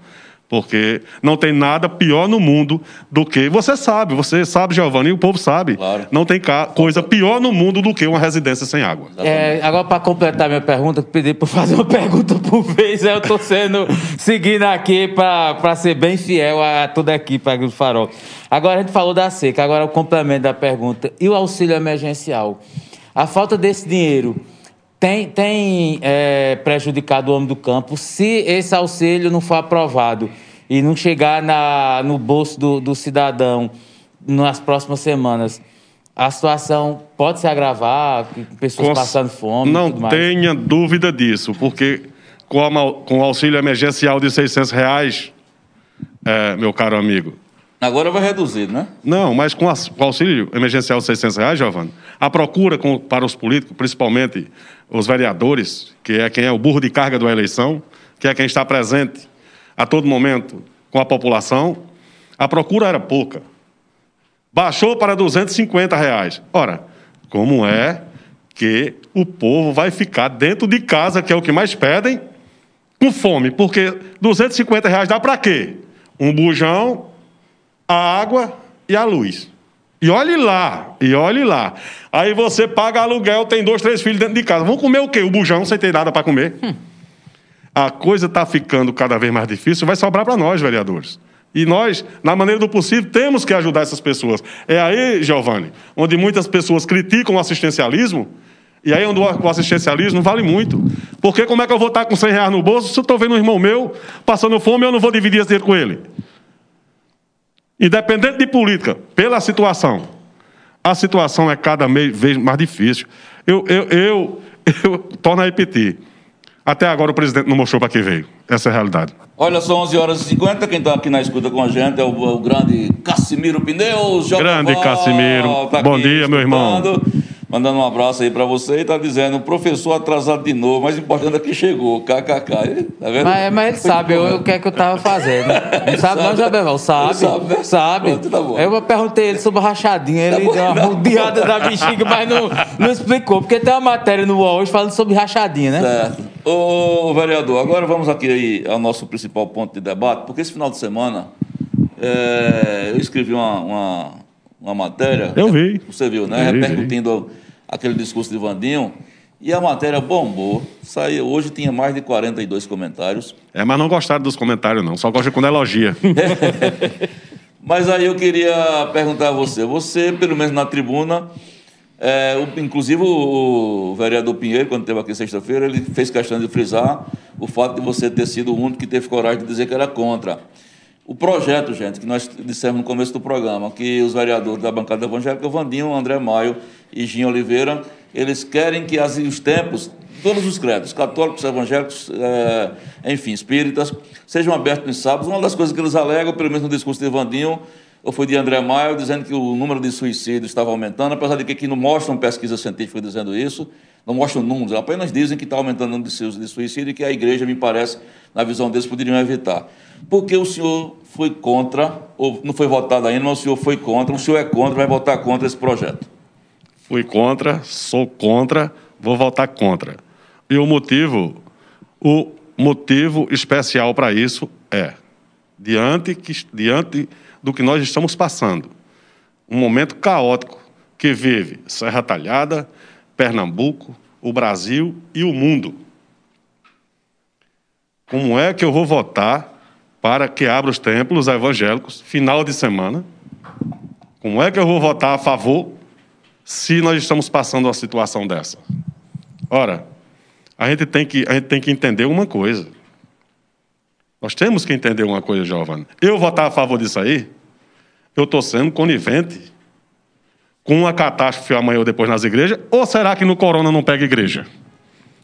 Porque não tem nada pior no mundo do que. Você sabe, você sabe, Giovanni, e o povo sabe. Claro. Não tem coisa pior no mundo do que uma residência sem água. É, agora, para completar minha pergunta, pedi para fazer uma pergunta por vez. Eu estou sendo seguindo aqui para ser bem fiel a toda a equipe do Farol. Agora a gente falou da seca, agora o complemento da pergunta. E o auxílio emergencial? A falta desse dinheiro tem, tem é, prejudicado o homem do campo se esse auxílio não for aprovado e não chegar na, no bolso do, do cidadão nas próximas semanas. A situação pode se agravar, pessoas passando fome. Não tenha dúvida disso, porque com, a, com o auxílio emergencial de 600 reais, é, meu caro amigo, Agora vai reduzir, né? Não, mas com o auxílio emergencial de 600 reais, Giovanni, a procura com, para os políticos, principalmente os vereadores, que é quem é o burro de carga da eleição, que é quem está presente a todo momento com a população, a procura era pouca. Baixou para 250 reais. Ora, como é que o povo vai ficar dentro de casa, que é o que mais pedem, com fome? Porque 250 reais dá para quê? Um bujão, a água e a luz. E olhe lá, e olhe lá. Aí você paga aluguel, tem dois, três filhos dentro de casa. Vão comer o quê? O bujão sem ter nada para comer? Hum. A coisa está ficando cada vez mais difícil, vai sobrar para nós, vereadores. E nós, na maneira do possível, temos que ajudar essas pessoas. É aí, Giovanni, onde muitas pessoas criticam o assistencialismo, e aí onde o assistencialismo vale muito. Porque como é que eu vou estar com 100 reais no bolso se eu estou vendo um irmão meu passando fome eu não vou dividir esse dinheiro com ele? Independente de política, pela situação, a situação é cada vez mais difícil. Eu, eu, eu, eu torno a repetir. Até agora o presidente não mostrou para que veio. Essa é a realidade. Olha, são 11 horas e 50. Quem está aqui na escuta com a gente é o, o grande Cassimiro Pneus. Grande Cassimiro. Tá Bom dia, meu irmão. Mandando um abraço aí para você e está dizendo, professor atrasado de novo, mas importante é que chegou, kkk. Tá vendo? Mas, mas ele sabe o, o que é que eu estava fazendo. Não sabe, não, Jabel? Sabe. Sabe. Né? sabe. Pronto, tá bom. Eu perguntei ele sobre rachadinha, ele tá deu uma rodeada da bexiga, mas não, não explicou, porque tem uma matéria no UOL hoje falando sobre rachadinha, né? Certo. Ô, vereador, agora vamos aqui aí ao nosso principal ponto de debate, porque esse final de semana é, eu escrevi uma, uma uma matéria. Eu vi. Você viu, né? Repercutindo aquele discurso de Vandinho. E a matéria bombou. Saiu, hoje tinha mais de 42 comentários. É, mas não gostaram dos comentários, não. Só gosta quando elogia. mas aí eu queria perguntar a você. Você, pelo menos na tribuna, é, o, inclusive o, o, vereador Pinheiro, quando esteve aqui sexta-feira, ele fez questão de frisar o fato de você ter sido o único que teve coragem de dizer que era contra. O projeto, gente, que nós dissemos no começo do programa, que os vereadores da bancada evangélica, Vandinho, André Maio e Gin Oliveira, eles querem que as, os tempos, todos os credos, católicos, evangélicos, é, enfim, espíritas, sejam abertos nos sábados. Uma das coisas que eles alegam, pelo menos no discurso de Vandinho, ou foi de André Maio, dizendo que o número de suicídios estava aumentando, apesar de que aqui não mostram pesquisa científica dizendo isso, não mostram números, apenas dizem que está aumentando o número de suicídio e que a igreja, me parece, na visão deles, poderiam evitar. Porque o senhor foi contra, ou não foi votado ainda, mas o senhor foi contra, o senhor é contra, vai votar contra esse projeto. Fui contra, sou contra, vou votar contra. E o motivo, o motivo especial para isso é, diante, diante do que nós estamos passando, um momento caótico que vive Serra Talhada, Pernambuco, o Brasil e o mundo. Como é que eu vou votar para que abra os templos evangélicos final de semana. Como é que eu vou votar a favor se nós estamos passando uma situação dessa? Ora, a gente tem que, a gente tem que entender uma coisa. Nós temos que entender uma coisa, Giovanni. Eu votar a favor disso aí, eu estou sendo conivente com uma catástrofe amanhã ou depois nas igrejas, ou será que no corona não pega igreja?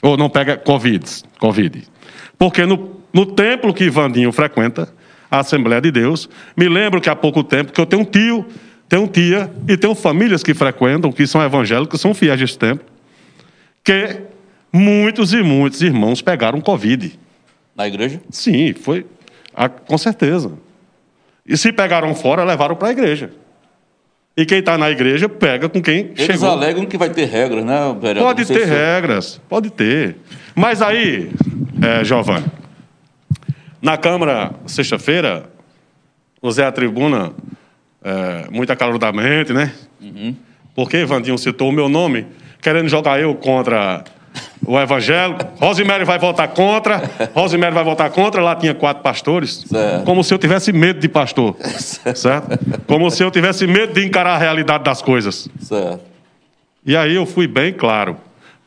Ou não pega Covid? COVID? Porque no no templo que Vandinho frequenta, a Assembleia de Deus. Me lembro que há pouco tempo que eu tenho um tio, tenho tia e tenho famílias que frequentam, que são evangélicos, são fiéis desse templo, que muitos e muitos irmãos pegaram Covid. Na igreja? Sim, foi. Com certeza. E se pegaram fora, levaram para a igreja. E quem está na igreja pega com quem Eles chegou. alegam que vai ter regras, né? Pode ter se- regras, pode ter. Mas aí, é, Giovanni, na Câmara, sexta-feira, usei a tribuna é, muito acaloradamente, né? Porque Vandinho citou o meu nome, querendo jogar eu contra o evangélico. Rosemary vai votar contra, Rosemary vai votar contra, lá tinha quatro pastores. Certo. Como se eu tivesse medo de pastor, certo? Como se eu tivesse medo de encarar a realidade das coisas. Certo. E aí eu fui bem claro.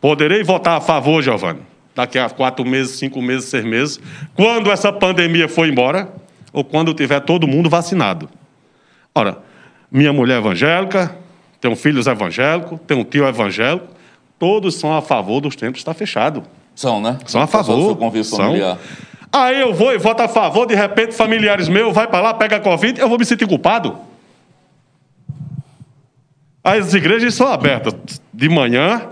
Poderei votar a favor, Giovanni, daqui a quatro meses, cinco meses, seis meses, quando essa pandemia for embora ou quando tiver todo mundo vacinado. Ora, minha mulher é evangélica, tenho filhos evangélicos, tenho um tio evangélico, todos são a favor dos templos estar fechado. São, né? São a favor. São. familiar. Aí eu vou e voto a favor, de repente familiares meus vai para lá, pega a Covid, eu vou me sentir culpado. As igrejas são abertas de manhã,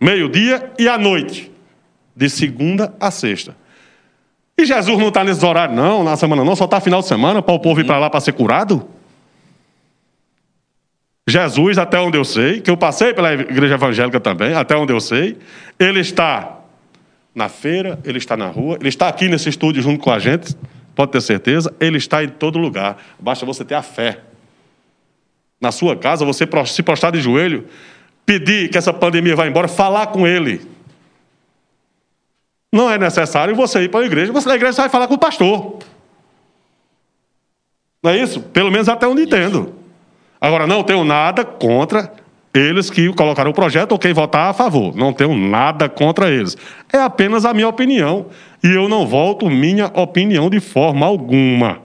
meio-dia e à noite, de segunda a sexta. E Jesus não está nesses horários, não, na semana não, só está final de semana para o povo ir para lá para ser curado? Jesus, até onde eu sei, que eu passei pela igreja evangélica também, até onde eu sei, ele está na feira, ele está na rua, ele está aqui nesse estúdio junto com a gente, pode ter certeza, ele está em todo lugar. Basta você ter a fé. Na sua casa, você se prostrar de joelho, pedir que essa pandemia vá embora, falar com ele. Não é necessário você ir para a igreja, você na igreja vai falar com o pastor. Não é isso? Pelo menos até onde entendo. Agora, não tenho nada contra eles que colocaram o projeto ou quem votar a favor. Não tenho nada contra eles. É apenas a minha opinião. E eu não volto minha opinião de forma alguma.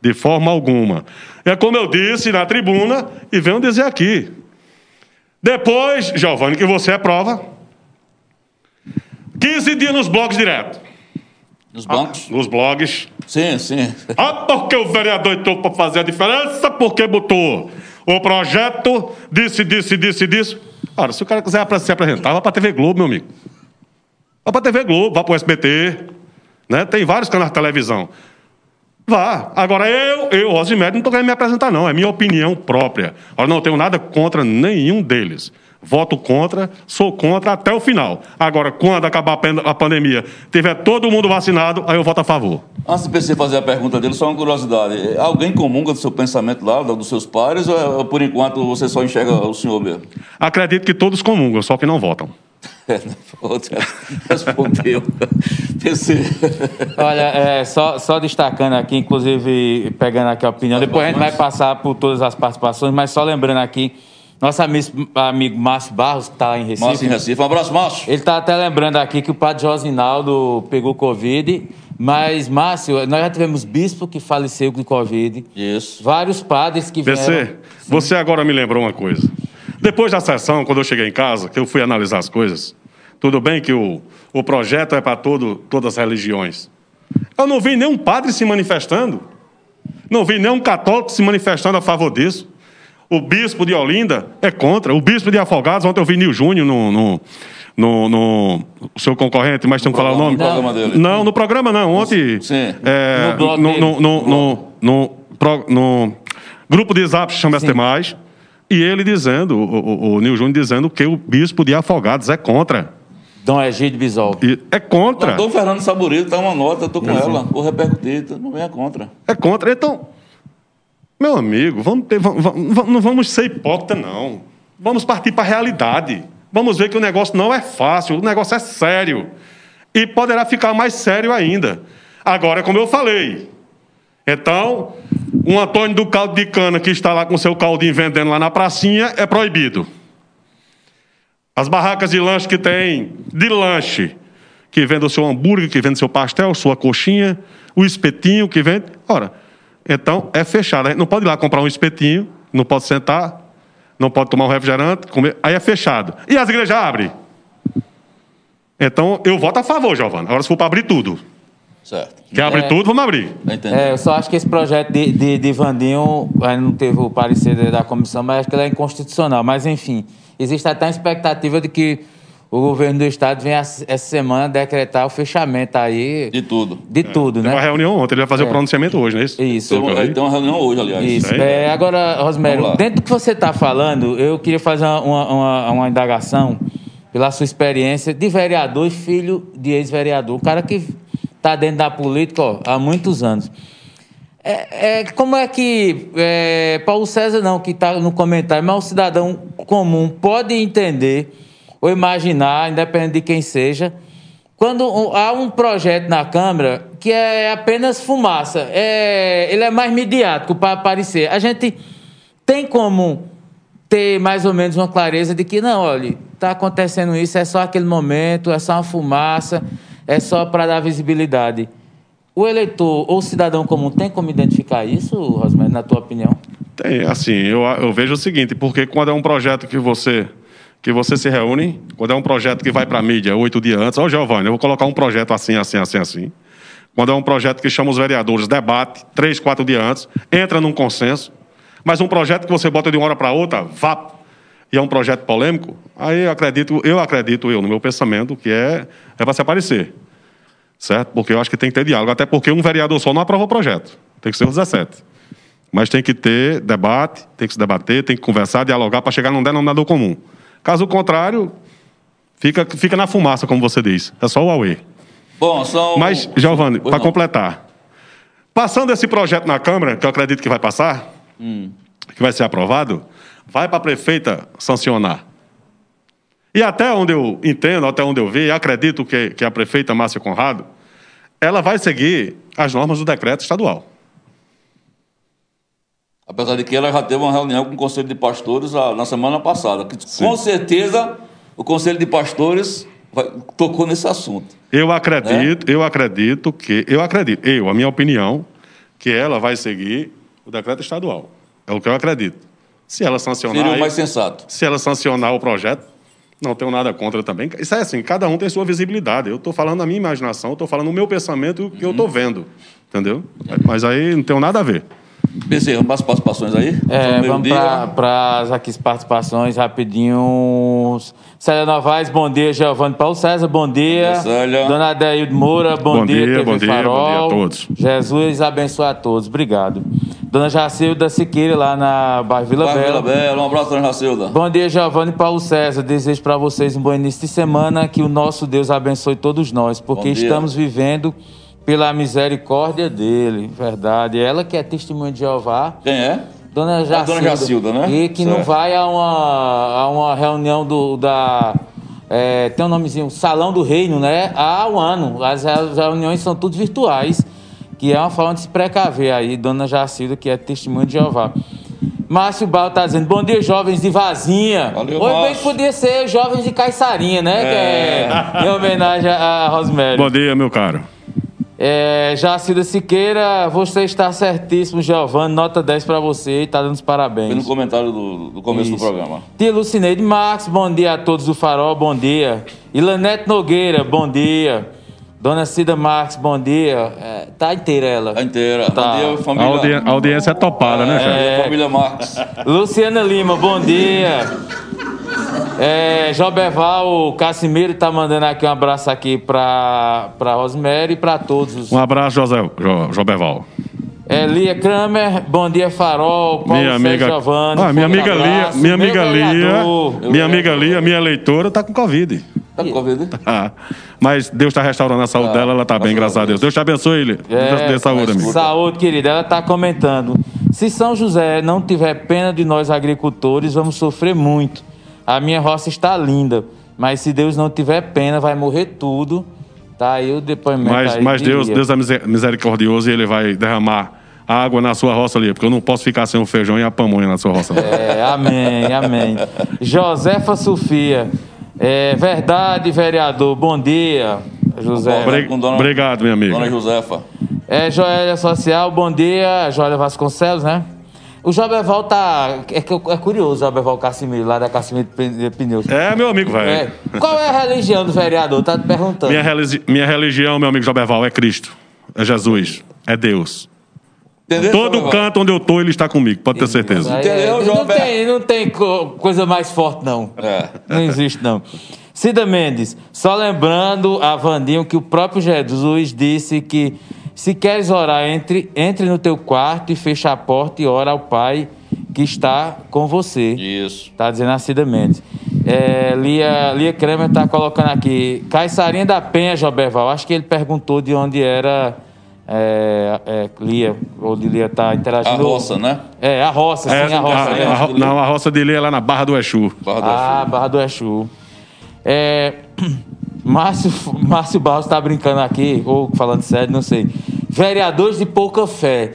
De forma alguma. É como eu disse na tribuna e venho dizer aqui. Depois, Giovanni, que você é prova. 15 dias nos blogs direto. Nos bancos? Nos blogs. Sim, sim. Ah, porque o vereador entrou para fazer a diferença, porque botou o projeto, disse, disse, disse, disse. Ora, se o cara quiser se apresentar, vá para a TV Globo, meu amigo. Vá para a TV Globo, vá para o SBT. Né? Tem vários canais de televisão. Vá. Agora, eu, eu, Rosimério, não estou querendo me apresentar, não. É minha opinião própria. Ora, não tenho nada contra nenhum deles. Voto contra, sou contra até o final. Agora, quando acabar a pan- a pandemia, tiver todo mundo vacinado, aí eu voto a favor. Antes de você fazer a pergunta dele, só uma curiosidade. Alguém comunga do seu pensamento lá, dos seus pares, ou é, por enquanto você só enxerga o senhor mesmo? Acredito que todos comungam, só que não votam. É, Outra respondeu. Pensei. Olha, é, só, só destacando aqui, inclusive pegando aqui a opinião, depois a gente vai passar por todas as participações, mas só lembrando aqui, nosso amigo, amigo Márcio Barros, que está em Recife, Márcio em Recife. Um abraço, Márcio. ele está até lembrando aqui que o padre Josinaldo pegou Covid, mas, Márcio, nós já tivemos bispo que faleceu com Covid, Isso. vários padres que vieram... PC, você agora me lembrou uma coisa. Depois da sessão, quando eu cheguei em casa, que eu fui analisar as coisas, tudo bem que o, o projeto é para todas as religiões. Eu não vi nenhum padre se manifestando. Não vi nenhum católico se manifestando a favor disso. O bispo de Olinda é contra. O bispo de Afogados, ontem eu vi Nil Júnior no, no, no, no- o seu concorrente, mas tem que falar o nome? No programa dele. Não, no programa não. Ontem. Sim. é, No no, no, no, no, grupo de zap chama ST Mais. E ele dizendo, o, o, o Nil Júnior dizendo que o bispo de Afogados é contra. Dom Egídio Bisol. E é contra. Doutor Fernando Saburito, tá uma nota, eu tô com ela. Vou repercutir, tá- não venha contra. É contra. Então, meu amigo, vamos ter, vamos, vamos- não vamos ser hipócrita, não. Vamos partir para a realidade. Vamos ver que o negócio não é fácil, o negócio é sério. E poderá ficar mais sério ainda. Agora, como eu falei, então, um Antônio do caldo de cana que está lá com seu caldinho vendendo lá na pracinha é proibido. As barracas de lanche que tem, de lanche, que vende o seu hambúrguer, que vende o seu pastel, sua coxinha, o espetinho que vende. Ora, então é fechado. A gente não pode ir lá comprar um espetinho, não pode sentar, não pode tomar um refrigerante, comer. Aí é fechado. E as igrejas abrem. Então eu voto a favor, Giovana. Agora se for para abrir tudo. Certo. Quer abrir É. tudo, vamos abrir. Tá entendendo? É, eu só acho que esse projeto de, de, de Vandinho ainda não teve o parecer da comissão, mas acho que ele é inconstitucional. Mas, enfim, existe até a expectativa de que o governo do estado vem essa semana decretar o fechamento aí. De tudo. De tudo, Teve né? uma reunião ontem, ele vai fazer É. o pronunciamento hoje, não é isso? Isso. Tem, uma- tem uma reunião hoje, aliás. Isso. É, agora, Rosmério, dentro do que você está falando, eu queria fazer uma, uma, uma indagação pela sua experiência de vereador e filho de ex-vereador. Um cara que está dentro da política ó, há muitos anos. É, é, como é que é, Paulo César não, que está no comentário, mas o cidadão comum pode entender ou imaginar, independente de quem seja, quando há um projeto na Câmara que é apenas fumaça, é, ele é mais midiático para aparecer. A gente tem como ter mais ou menos uma clareza de que, não, olha, está acontecendo isso, é só aquele momento, é só uma fumaça, é só para dar visibilidade. O eleitor ou o cidadão comum tem como identificar isso, Rosmério, na tua opinião? Tem, assim, eu, eu vejo o seguinte, porque quando é um projeto que você que você se reúne, quando é um projeto que vai para a mídia oito dias antes, ó, Giovanni, eu vou colocar um projeto assim, assim, assim, assim. Quando é um projeto que chama os vereadores, debate, três, quatro dias antes, entra num consenso, mas um projeto que você bota de uma hora para outra, vá, e é um projeto polêmico, aí eu acredito, eu acredito, eu, no meu pensamento, que é, é para se aparecer. Certo? Porque eu acho que tem que ter diálogo, até porque um vereador só não aprova o projeto. Tem que ser os 17. Mas tem que ter debate, tem que se debater, tem que conversar, dialogar para chegar num denominador comum. Caso contrário, fica, fica na fumaça, como você diz. É só o Huawei. Bom, são. Mas, Giovanni, para completar. Passando esse projeto na Câmara, que eu acredito que vai passar, Hum. que vai ser aprovado, vai para a prefeita sancionar. E até onde eu entendo, até onde eu vi, acredito que, que a prefeita Márcia Conrado, ela vai seguir as normas do decreto estadual. Apesar de que ela já teve uma reunião com o Conselho de Pastores na semana passada. Que, com certeza o Conselho de Pastores vai- tocou nesse assunto. Eu acredito, eu acredito que, eu acredito, eu, a minha opinião, que ela vai seguir o decreto estadual. É o que eu acredito. Se ela sancionar, Seria o mais sensato. se ela sancionar o projeto, não tenho nada contra também. Isso é assim, cada um tem sua visibilidade. Eu estou falando a minha imaginação, estou falando o meu pensamento e o que eu estou vendo. Entendeu? Mas aí não tem nada a ver. Bezerra, mais participações aí? É, vamos dia. para as aqui participações rapidinho. Célia Novaes, bom dia. Giovanni Paulo César, bom dia. Célia. Dona Adeildo Moura, bom, Bom dia. dia, TV bom dia, Farol. bom dia a todos. Jesus abençoe a todos. Obrigado. Dona Jacilda Siqueira, lá na bairro Vila Vai, Bela. Vila Bela. Um abraço, dona Jacilda. Bom dia, Giovanni Paulo César. Desejo para vocês um bom início de semana. Que o nosso Deus abençoe todos nós, porque Bom dia. estamos vivendo pela misericórdia dele. Verdade. Ela que é testemunha de Jeová. Quem é? Dona Jacilda. Dona Jacilda, né? E que não Certo. vai a uma, a uma reunião do, da. é, tem um nomezinho, Salão do Reino, né? Há um ano. As, as reuniões são tudo virtuais, que é uma forma de se precaver aí, Dona Jacilda, que é testemunha de Jeová. Márcio Bal tá dizendo, bom dia, jovens de Vazinha. Valeu, Ou bem que podia ser jovens de Caiçarinha, né? Que é em homenagem a, a Rosemary. Bom dia, meu caro. É, Jacilda Siqueira, você está certíssimo, Giovanni. Nota 10 para você e tá dando os parabéns. Foi no comentário do, do começo do Isso. programa. Tia Lucineide Marques, bom dia a todos do Farol, bom dia. Ilanete Nogueira, bom dia. Dona Cida Marques, bom dia. É, tá inteira ela. A inteira. Tá. Bom dia, A, família. audi- a audiência é topada, né, chefe? É, família Marques. Luciana Lima, bom dia. É, Joberval Casimiro tá mandando aqui um abraço aqui pra, pra Rosemary e pra todos. os- Um abraço, José, Jo, Joberval. É, Lia Kramer, bom dia Farol, Paulo Minha Sérgio amiga, Giovanni, ah, minha amiga Lia, abraço. minha Meu amiga Lia, minha amiga Lia, minha eleitora, tá com Covid. Tá com Covid? Ah, mas Deus está restaurando a saúde Ah, dela, ela tá bem, graças graças a Deus. Deus te abençoe, Lia. É, Deus te dê saúde, amigo. Saúde, querida. Ela está comentando. Se São José não tiver pena de nós agricultores, vamos sofrer muito. A minha roça está linda, mas se Deus não tiver pena, vai morrer tudo. Tá aí o depoimento. Mas, aí mas de Deus. Deus é miser- misericordioso e Ele vai derramar água na sua roça ali, porque eu não posso ficar sem o feijão e a pamonha na sua roça. É, amém, amém. Josefa Sofia. É verdade, vereador. Bom dia, José. Obrigado, minha amiga. Dona Josefa. É, Joélia Social, bom dia. Joélia Vasconcelos, né? O Joberval tá. É, é curioso, o Joberval Cassimiro, lá da Cassimiro de Pneus. É, meu amigo, velho. É. Qual é a religião do vereador? Tá te perguntando. Minha, religi- minha religião, meu amigo Joberval, é Cristo. É Jesus. É Deus. Entendeu? Todo João canto onde eu tô, ele está comigo, pode ter certeza. Entendeu, não, João tem, não tem co- coisa mais forte, não. É. Não existe, não. Cida Mendes, só lembrando a Vandinho que o próprio Jesus disse que se queres orar, entre, entre no teu quarto e fecha a porta e ora ao Pai que está com você. Isso. Tá dizendo a Cida Mendes. É, Lia, Lia Kremer tá colocando aqui. Caiçarinha da Penha, Joberval. Acho que ele perguntou de onde era é, é, Lia. Ou de Lia tá A interagindo. roça, né? É, a roça, É, sim, a roça. a- é. a ro- não, a roça dele é lá na Barra do Exu. Barra do Ah, Exu. Barra do Exu. É, Márcio, Márcio Barros está brincando aqui, ou falando sério, não sei. Vereadores de pouca fé.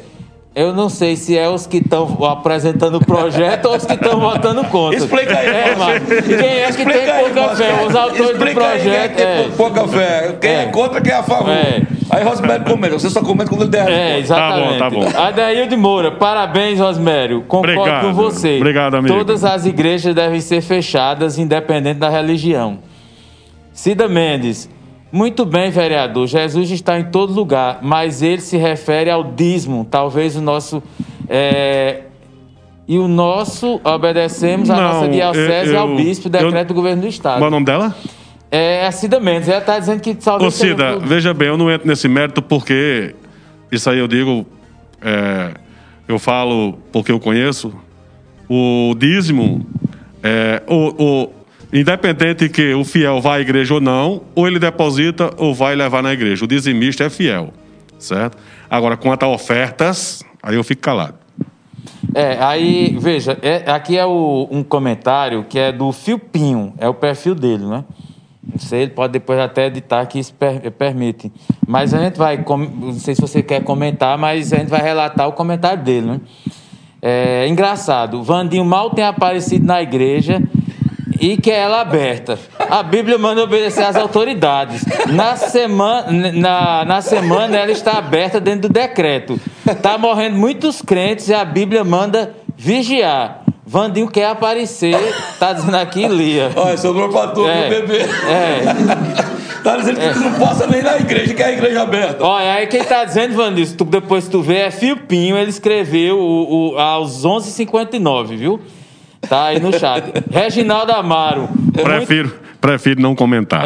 Eu não sei se é os que estão apresentando o projeto ou os que estão votando contra. Explica aí, É, Márcio. Márcio. Quem é que Explica tem aí, pouca fé? Os autores do Explica aí quem é projeto. que tem é. pouca fé. Quem é. É. contra, quem é a favor. É. Aí Rosmério comenta. Você só comenta quando ele der a É, exatamente. Tá bom, tá bom. Adaildo Moura, parabéns, Rosmério. Concordo Obrigado. com você. Obrigado, amigo. Todas as igrejas devem ser fechadas, independente da religião. Cida Mendes, muito bem, vereador. Jesus está em todo lugar, mas ele se refere ao dízimo. Talvez o nosso. é, E o nosso obedecemos à nossa diocese e eu- ao bispo, decreto eu- do governo do Estado. Qual é o nome dela? É a Cida Mendes. Ela está dizendo que Ô, talvez. seja Cida, por- veja bem, eu não entro nesse mérito porque isso aí eu digo, é, eu falo porque eu conheço. O dízimo, é, o, o- independente que o fiel vá à igreja ou não, ou ele deposita ou vai levar na igreja. O dizimista é fiel, certo? Agora, quanto a ofertas, aí eu fico calado. É, aí, veja, é- aqui é o- um comentário que é do Filpinho, é o perfil dele, né? Não sei, ele pode depois até editar que isso per- permite. Mas a gente vai, não sei se você quer comentar, mas a gente vai relatar o comentário dele, né? É engraçado, Vandinho mal tem aparecido na igreja e que é ela aberta. A Bíblia manda obedecer às autoridades. Na semana, na, na semana ela está aberta dentro do decreto. Tá morrendo muitos crentes e a Bíblia manda vigiar. Vandinho quer aparecer, tá dizendo aqui, Lia. Olha, sobrou pra tu, É, meu bebê. é. Tá dizendo que tu não passa nem na igreja, que é a igreja aberta. Olha, aí quem tá dizendo, Vandinho, se tu, depois tu vê, é Filpinho, ele escreveu o, o- aos 11h59, viu? Tá aí no chat. Reginaldo Amaro. muito- Prefiro, prefiro não comentar.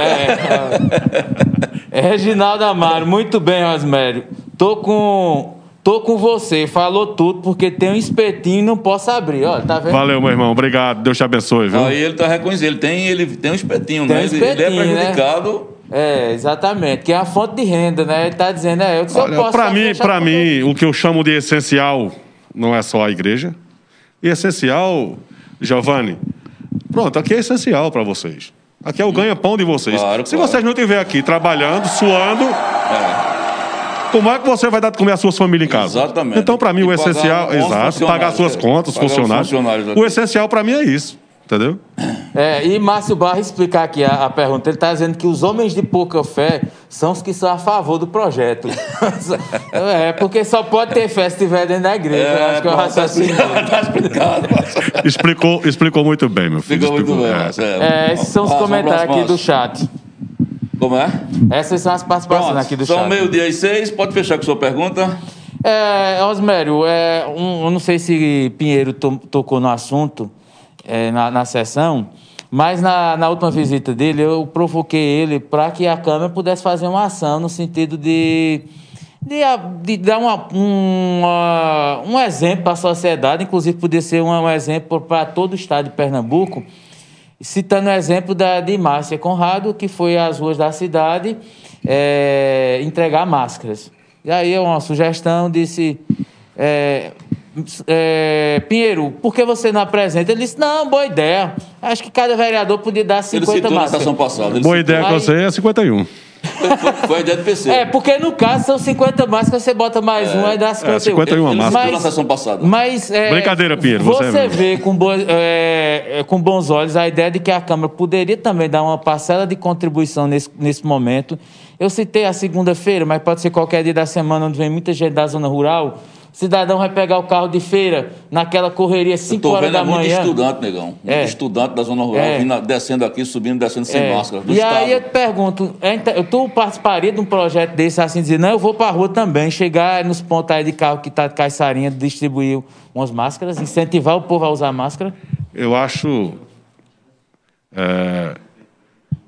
É, Reginaldo Amaro, muito bem, Rosmério. Tô com. Tô com você, falou tudo, porque tem um espetinho e não posso abrir. Olha, tá vendo? Valeu, meu irmão. Obrigado. Deus te abençoe, viu? Aí ele tá reconhecendo, ele tem, ele tem um espetinho, Tem né? um Ele- ele é espetinho, né? prejudicado. É, exatamente. Que é a fonte de renda, né? Ele tá dizendo, é, eu disse, eu Olha, posso. Para só mim, para mim, o que eu chamo de essencial não é só a igreja. E essencial, Giovanni, pronto, aqui é essencial para vocês. Aqui é o ganha-pão de vocês. Claro, Se claro. vocês não estiverem aqui trabalhando, suando, como é que você vai dar de comer a sua família em casa? Exatamente. Então, para mim, E o essencial, exato, pagar suas é. contas, Pagar os funcionários. funcionários. O essencial para mim é isso, entendeu? É, e Márcio Barra explicar aqui a, a pergunta. Ele está dizendo que os homens de pouca fé são os que são a favor do projeto. é, porque só pode ter fé se estiver dentro da igreja. Eu acho que é o raciocínio. explicado, tá explicado. Explicou, explicou muito bem, meu filho. Ficou muito explicou, bem, é. É, esses são os comentários aqui do chat. Como é? Essas são as participações Pronto, aqui do são chat. meio-dia e seis, pode fechar com sua pergunta. É, Osmério, é, um, eu não sei se Pinheiro to- tocou no assunto é, na, na sessão, mas na, na última visita dele eu provoquei ele para que a Câmara pudesse fazer uma ação no sentido de, de, de dar uma, um, uma- um exemplo para a sociedade, inclusive poder ser um, um exemplo para todo o estado de Pernambuco, citando o exemplo da, de Márcia Conrado, que foi às ruas da cidade é, entregar máscaras. E aí é uma sugestão, disse... é, é, Pinheiro, por que você não apresenta? Ele disse, não, boa ideia. Acho que cada vereador podia dar Ele 50 citou na máscaras. sessão passada. Ele Boa citou. ideia Aí- você é 51. Foi, foi- a ideia do PC. É, porque no caso são 50 máscaras, você bota mais um, aí dá 51. 51 Ele máscaras. citou na sessão passada. Mas, é, Brincadeira, Pinheiro, você Você, é vê com, bo- é, é, com bons olhos a ideia de que a Câmara poderia também dar uma parcela de contribuição nesse, nesse momento. Eu citei a segunda-feira, mas pode ser qualquer dia da semana onde vem muita gente da zona rural. Cidadão vai pegar o carro de feira naquela correria 5 Tô horas vendo da é muito manhã. estudante, negão. Muito É. estudante da zona rural, É. vindo, descendo aqui, subindo, descendo sem É. máscara. Do E aí eu estado. te pergunto, é inte- tu participaria de um projeto desse assim, dizer, não, eu vou pra rua também, chegar nos pontos aí de carro que tá de caiçarinha, distribuir umas máscaras, incentivar o povo a usar máscara? Eu acho. é,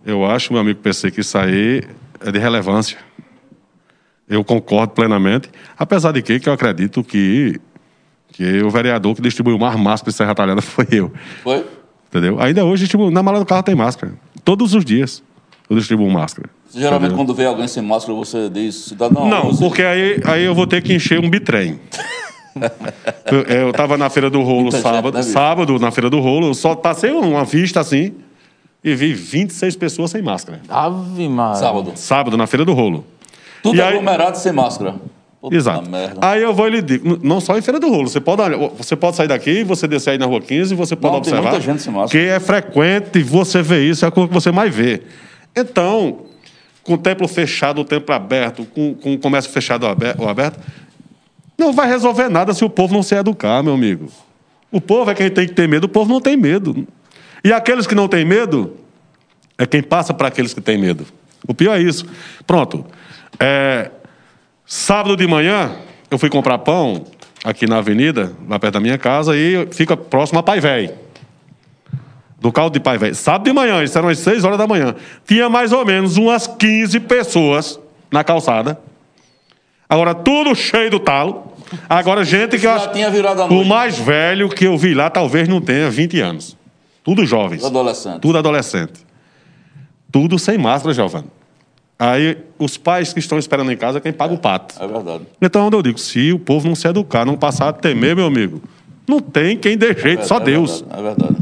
eu acho, meu amigo PC, que isso aí é de relevância. Eu concordo plenamente, apesar de que, que eu acredito que, que o vereador que distribuiu mais máscara de Serra Talhada foi eu. Foi? Entendeu? Ainda hoje, tipo, na mala do carro tem máscara. Todos os dias eu distribuo máscara. Geralmente, Entendeu? quando vê alguém sem máscara, você diz, cidadão. Não, use- porque aí, aí eu vou ter que encher um bitrem. eu, eu tava na Feira do Rolo Muita gente, sábado, né, bicho? sábado, na Feira do Rolo, eu só passei uma vista assim e vi 26 pessoas sem máscara. Ave Maria. Sábado. Sábado, na Feira do Rolo. Tudo E aí- aglomerado sem máscara. Puta Exato. Aí eu vou e lhe digo, não só em Feira do Rolo, você pode, você pode sair daqui, você descer aí na Rua 15, você pode Não, tem observar muita gente sem máscara. que é frequente você ver isso, é a coisa que você mais vê. Então, com o templo fechado, o templo aberto, com, com o comércio fechado ou aberto, não vai resolver nada se o povo não se educar, meu amigo. O povo é quem tem que ter medo, o povo não tem medo. E aqueles que não têm medo, é quem passa para aqueles que têm medo. O pior é isso. Pronto. É, sábado de manhã, eu fui comprar pão aqui na avenida, lá perto da minha casa, e fica próximo a Pai Véi. Do caldo de Pai Véi. Sábado de manhã, isso eram as 6 horas da manhã. Tinha mais ou menos umas 15 pessoas na calçada. Agora tudo cheio do talo. Agora gente que eu acho... O mais velho que eu vi lá talvez não tenha 20 anos. Tudo jovens. Adolescente. Tudo adolescente. Tudo sem máscara, Giovanni. Aí os pais que estão esperando em casa é quem paga o pato. É verdade. Então, onde eu digo, se o povo não se educar, não passar a temer, meu amigo, não tem quem dê jeito, só é Deus. Verdade, é verdade.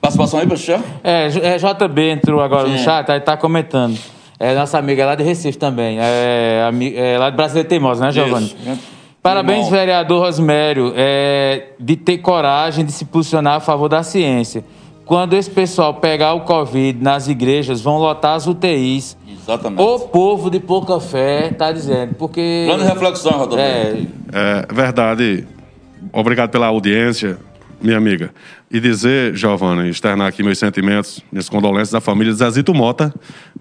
Participação aí, Peixão? É, é, JB entrou agora no Sim. chat, aí tá comentando. É nossa amiga lá de Recife também. É, é lá de Brasileiro Teimosa, né, Giovanni? Parabéns, Irmão. vereador Rosmério, é, de ter coragem de se posicionar a favor da ciência. Quando esse pessoal pegar o Covid nas igrejas, vão lotar as UTIs. Exatamente. O povo de pouca fé tá dizendo, porque. Grande reflexão, Rodolfo. É, É verdade. Obrigado pela audiência, minha amiga. E dizer, Giovanni, externar aqui meus sentimentos, minhas condolências à família de Zezito Mota,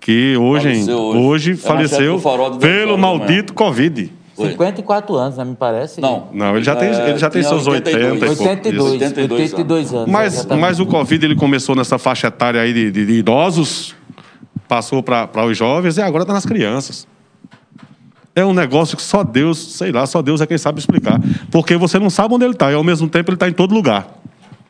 que hoje, Faleceu hoje, hoje. É faleceu pelo maldito Covid. Foi. 54 anos, né, me parece? Não. Não, ele já tem, É, ele já tem seus 80 e pouco. 82, 82 82 anos. Mas, mas o Covid ele começou nessa faixa etária aí de, de- de idosos, passou para os jovens e agora está nas crianças. É um negócio que só Deus, sei lá, só Deus é quem sabe explicar. Porque você não sabe onde ele está e ao mesmo tempo ele está em todo lugar.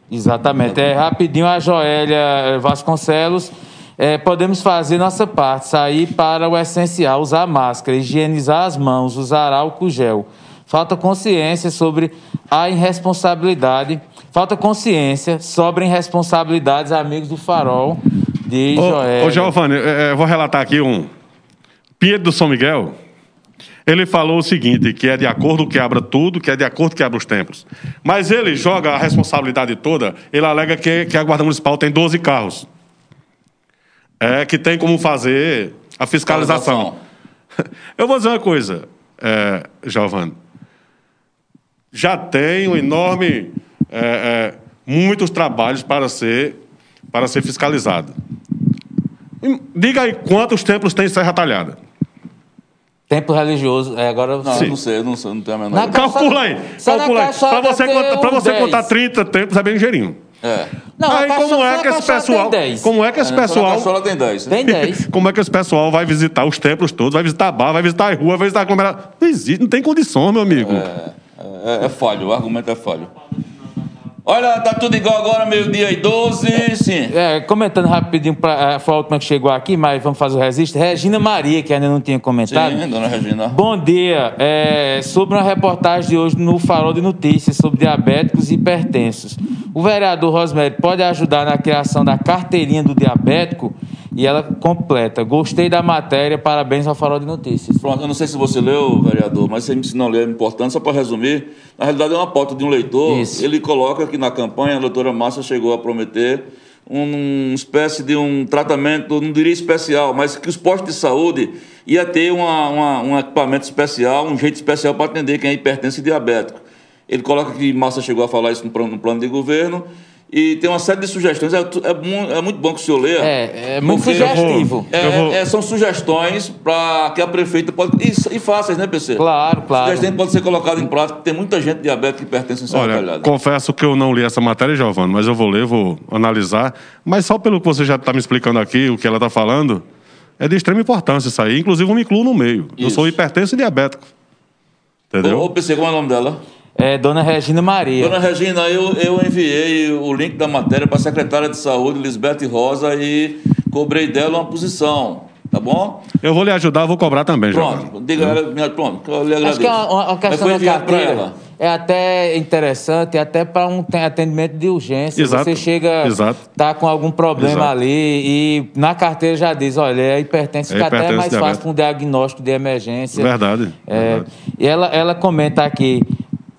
Exatamente. É rapidinho a Joélia Vasconcelos. É, podemos fazer nossa parte, sair para o essencial, usar máscara, higienizar as mãos, usar álcool gel. Falta consciência sobre a irresponsabilidade. Falta consciência sobre irresponsabilidades, amigos do farol de. Ô, ô Giovanni, é, é, vou relatar aqui um. Pedro do São Miguel, ele falou o seguinte, que é de acordo que abra tudo, que é de acordo que abra os templos. Mas ele joga a responsabilidade toda, ele alega que, que a Guarda Municipal tem 12 carros. É que tem como fazer a fiscalização. Eu vou dizer uma coisa, é, Giovanni. Já tem um enorme. é, é, muitos trabalhos para ser, para ser fiscalizado. E Diga aí quantos templos tem em Serra Talhada. Tempo religioso. É, agora Não, não sei, eu não, sei, não tenho a menor Na ideia. Calcula aí. Calcula aí. Para você, contar, você 10. contar 30 templos é bem ligeirinho. É. Não, a aí Caixara- como é a que esse Caixara pessoal. Tem 10. Como é que esse É, pessoal. Cachola tem 10. Tem 10. Como é que esse pessoal vai visitar os templos todos, vai visitar bar, vai visitar as ruas, vai visitar aglomerado? Não existe, não tem condição, meu amigo. É, é falho, o argumento é falho. Olha, tá tudo igual agora, meio-dia e 12, sim. É, comentando rapidinho, pra, é, foi a última que chegou aqui, mas vamos fazer o registro. Regina Maria, que ainda não tinha comentado. Sim, dona Regina. Bom dia. É, sobre uma reportagem de hoje no Farol de Notícias sobre diabéticos e hipertensos. O vereador Rosemary pode ajudar na criação da carteirinha do diabético e ela completa. Gostei da matéria, parabéns ao Farol de Notícias. Pronto, eu não sei se você leu, vereador, mas se não ler é importante, só para resumir, na realidade é uma pauta de um leitor. Isso. Ele coloca que na campanha a doutora Márcia chegou a prometer uma espécie de um tratamento, não diria especial, mas que os postos de saúde ia ter uma, uma, um equipamento especial, um jeito especial para atender quem é hipertenso e diabético. Ele coloca que Massa chegou a falar isso no plano de governo e tem uma série de sugestões. É, é, é muito bom que o senhor leia. É, é muito sugestivo. Vou, é, vou... é, são sugestões para que a prefeita pode. E, e fáceis, né, PC? Claro, claro. Sugestões pode ser colocado em prática. Tem muita gente diabética que pertence em Olha, Talhada. Confesso que eu não li essa matéria, Giovana, mas eu vou ler, vou analisar. Mas só pelo que você já está me explicando aqui, o que ela está falando, é de extrema importância isso aí. Inclusive, eu me incluo no meio. Isso. Eu sou hipertenso e diabético. Entendeu? Ô, ô PC, qual é o nome dela? É, Dona Regina Maria. Dona Regina, eu, eu enviei o link da matéria para a secretária de saúde, Lisbeth Rosa, e cobrei dela uma posição. Tá bom? Eu vou lhe ajudar, vou cobrar também, Pronto, diga ela, pronto, eu lhe agradeço. Acho que é uma, uma questão da carteira é até interessante, até para um atendimento de urgência. Exato. Você chega, Exato. tá com algum problema Exato. ali e na carteira já diz, olha, é hipertenso, fica é até mais fácil para um diagnóstico de emergência. Verdade. É, verdade. E ela, ela comenta aqui,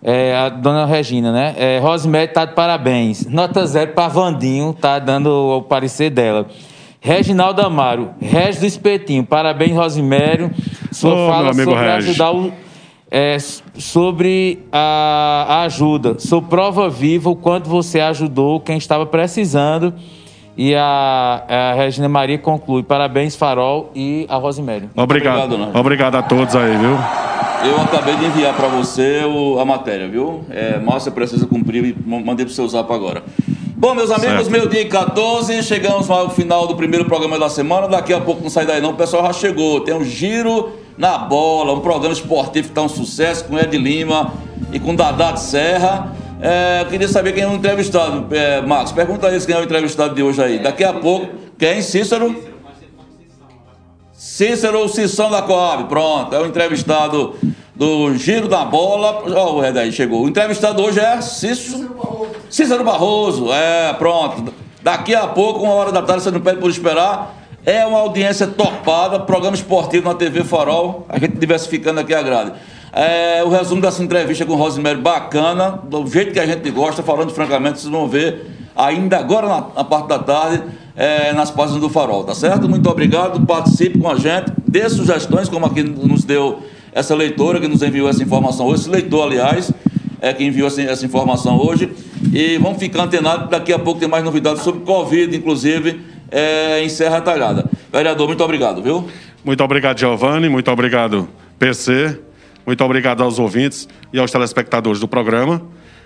é, a dona Regina, né? É, Rosemary tá de parabéns. Nota zero para Vandinho, tá dando o parecer dela. Reginaldo Amaro, Regis do Espetinho, parabéns, Rosimério. Sua oh, fala sobre Regis. ajudar o, é, sobre a, a, ajuda. Sou prova viva o quanto você ajudou quem estava precisando. E a, a Regina Maria conclui: parabéns, Farol e a Rosimério. Obrigado. Obrigado, Obrigado a todos aí, viu? Eu acabei de enviar para você o, a matéria, viu? É, Márcia precisa cumprir e mandei para o seu zap agora. Bom, meus amigos, meu dia 14, chegamos ao final do primeiro programa da semana. Daqui a pouco não sai daí não, o pessoal já chegou. Tem um giro na bola, um programa esportivo que está um sucesso com Ed Lima e com Dadá de Serra. É, eu queria saber quem é o entrevistado, é, Marcos. Pergunta a eles quem é o entrevistado de hoje aí. Daqui a pouco, quem? Cícero? Cícero Cissão da Coab, pronto, é o entrevistado do Giro da Bola. Ó, oh, o Red aí chegou. O entrevistado hoje é Cícero Barroso. Cícero Barroso, é, pronto. Daqui a pouco, uma hora da tarde, você não pede por esperar. É uma audiência topada, programa esportivo na TV Farol. A gente diversificando aqui a grade. É, o resumo dessa entrevista com o Rosemary bacana, do jeito que a gente gosta, falando francamente, vocês vão ver ainda agora na, na parte da tarde é, nas páginas do Farol, tá certo? Muito obrigado, participe com a gente, dê sugestões, como aqui nos deu essa leitora que nos enviou essa informação hoje, esse leitor, aliás, é que enviou essa, essa informação hoje. E vamos ficar antenados, daqui a pouco tem mais novidades sobre Covid, inclusive, é, em Serra Talhada. Vereador, muito obrigado, viu? Muito obrigado, Giovanni, muito obrigado, PC, muito obrigado aos ouvintes e aos telespectadores do programa.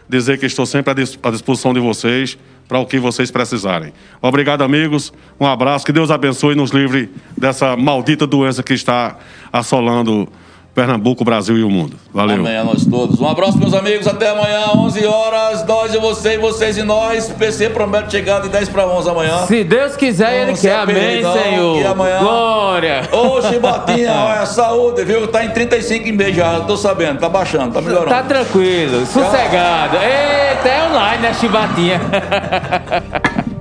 Dizer que estou sempre à disposição de vocês para o que vocês precisarem. Obrigado, amigos. Um abraço. Que Deus abençoe e nos livre dessa maldita doença que está assolando Pernambuco, Brasil e o mundo. Valeu. Amém a nós todos. Um abraço, meus amigos. Até amanhã, 11 horas. Nós e você, vocês e nós. PC promete chegar de 10 para 11 amanhã. Se Deus quiser, Ele quer. Amém, Senhor. Que amanhã... Glória. Ô, Chibatinha, olha, saúde, viu? Tá em 35 em mês já. Tô sabendo. Tá baixando, tá melhorando. Tá tranquilo, sossegado. Eita, é online, né, Chibatinha?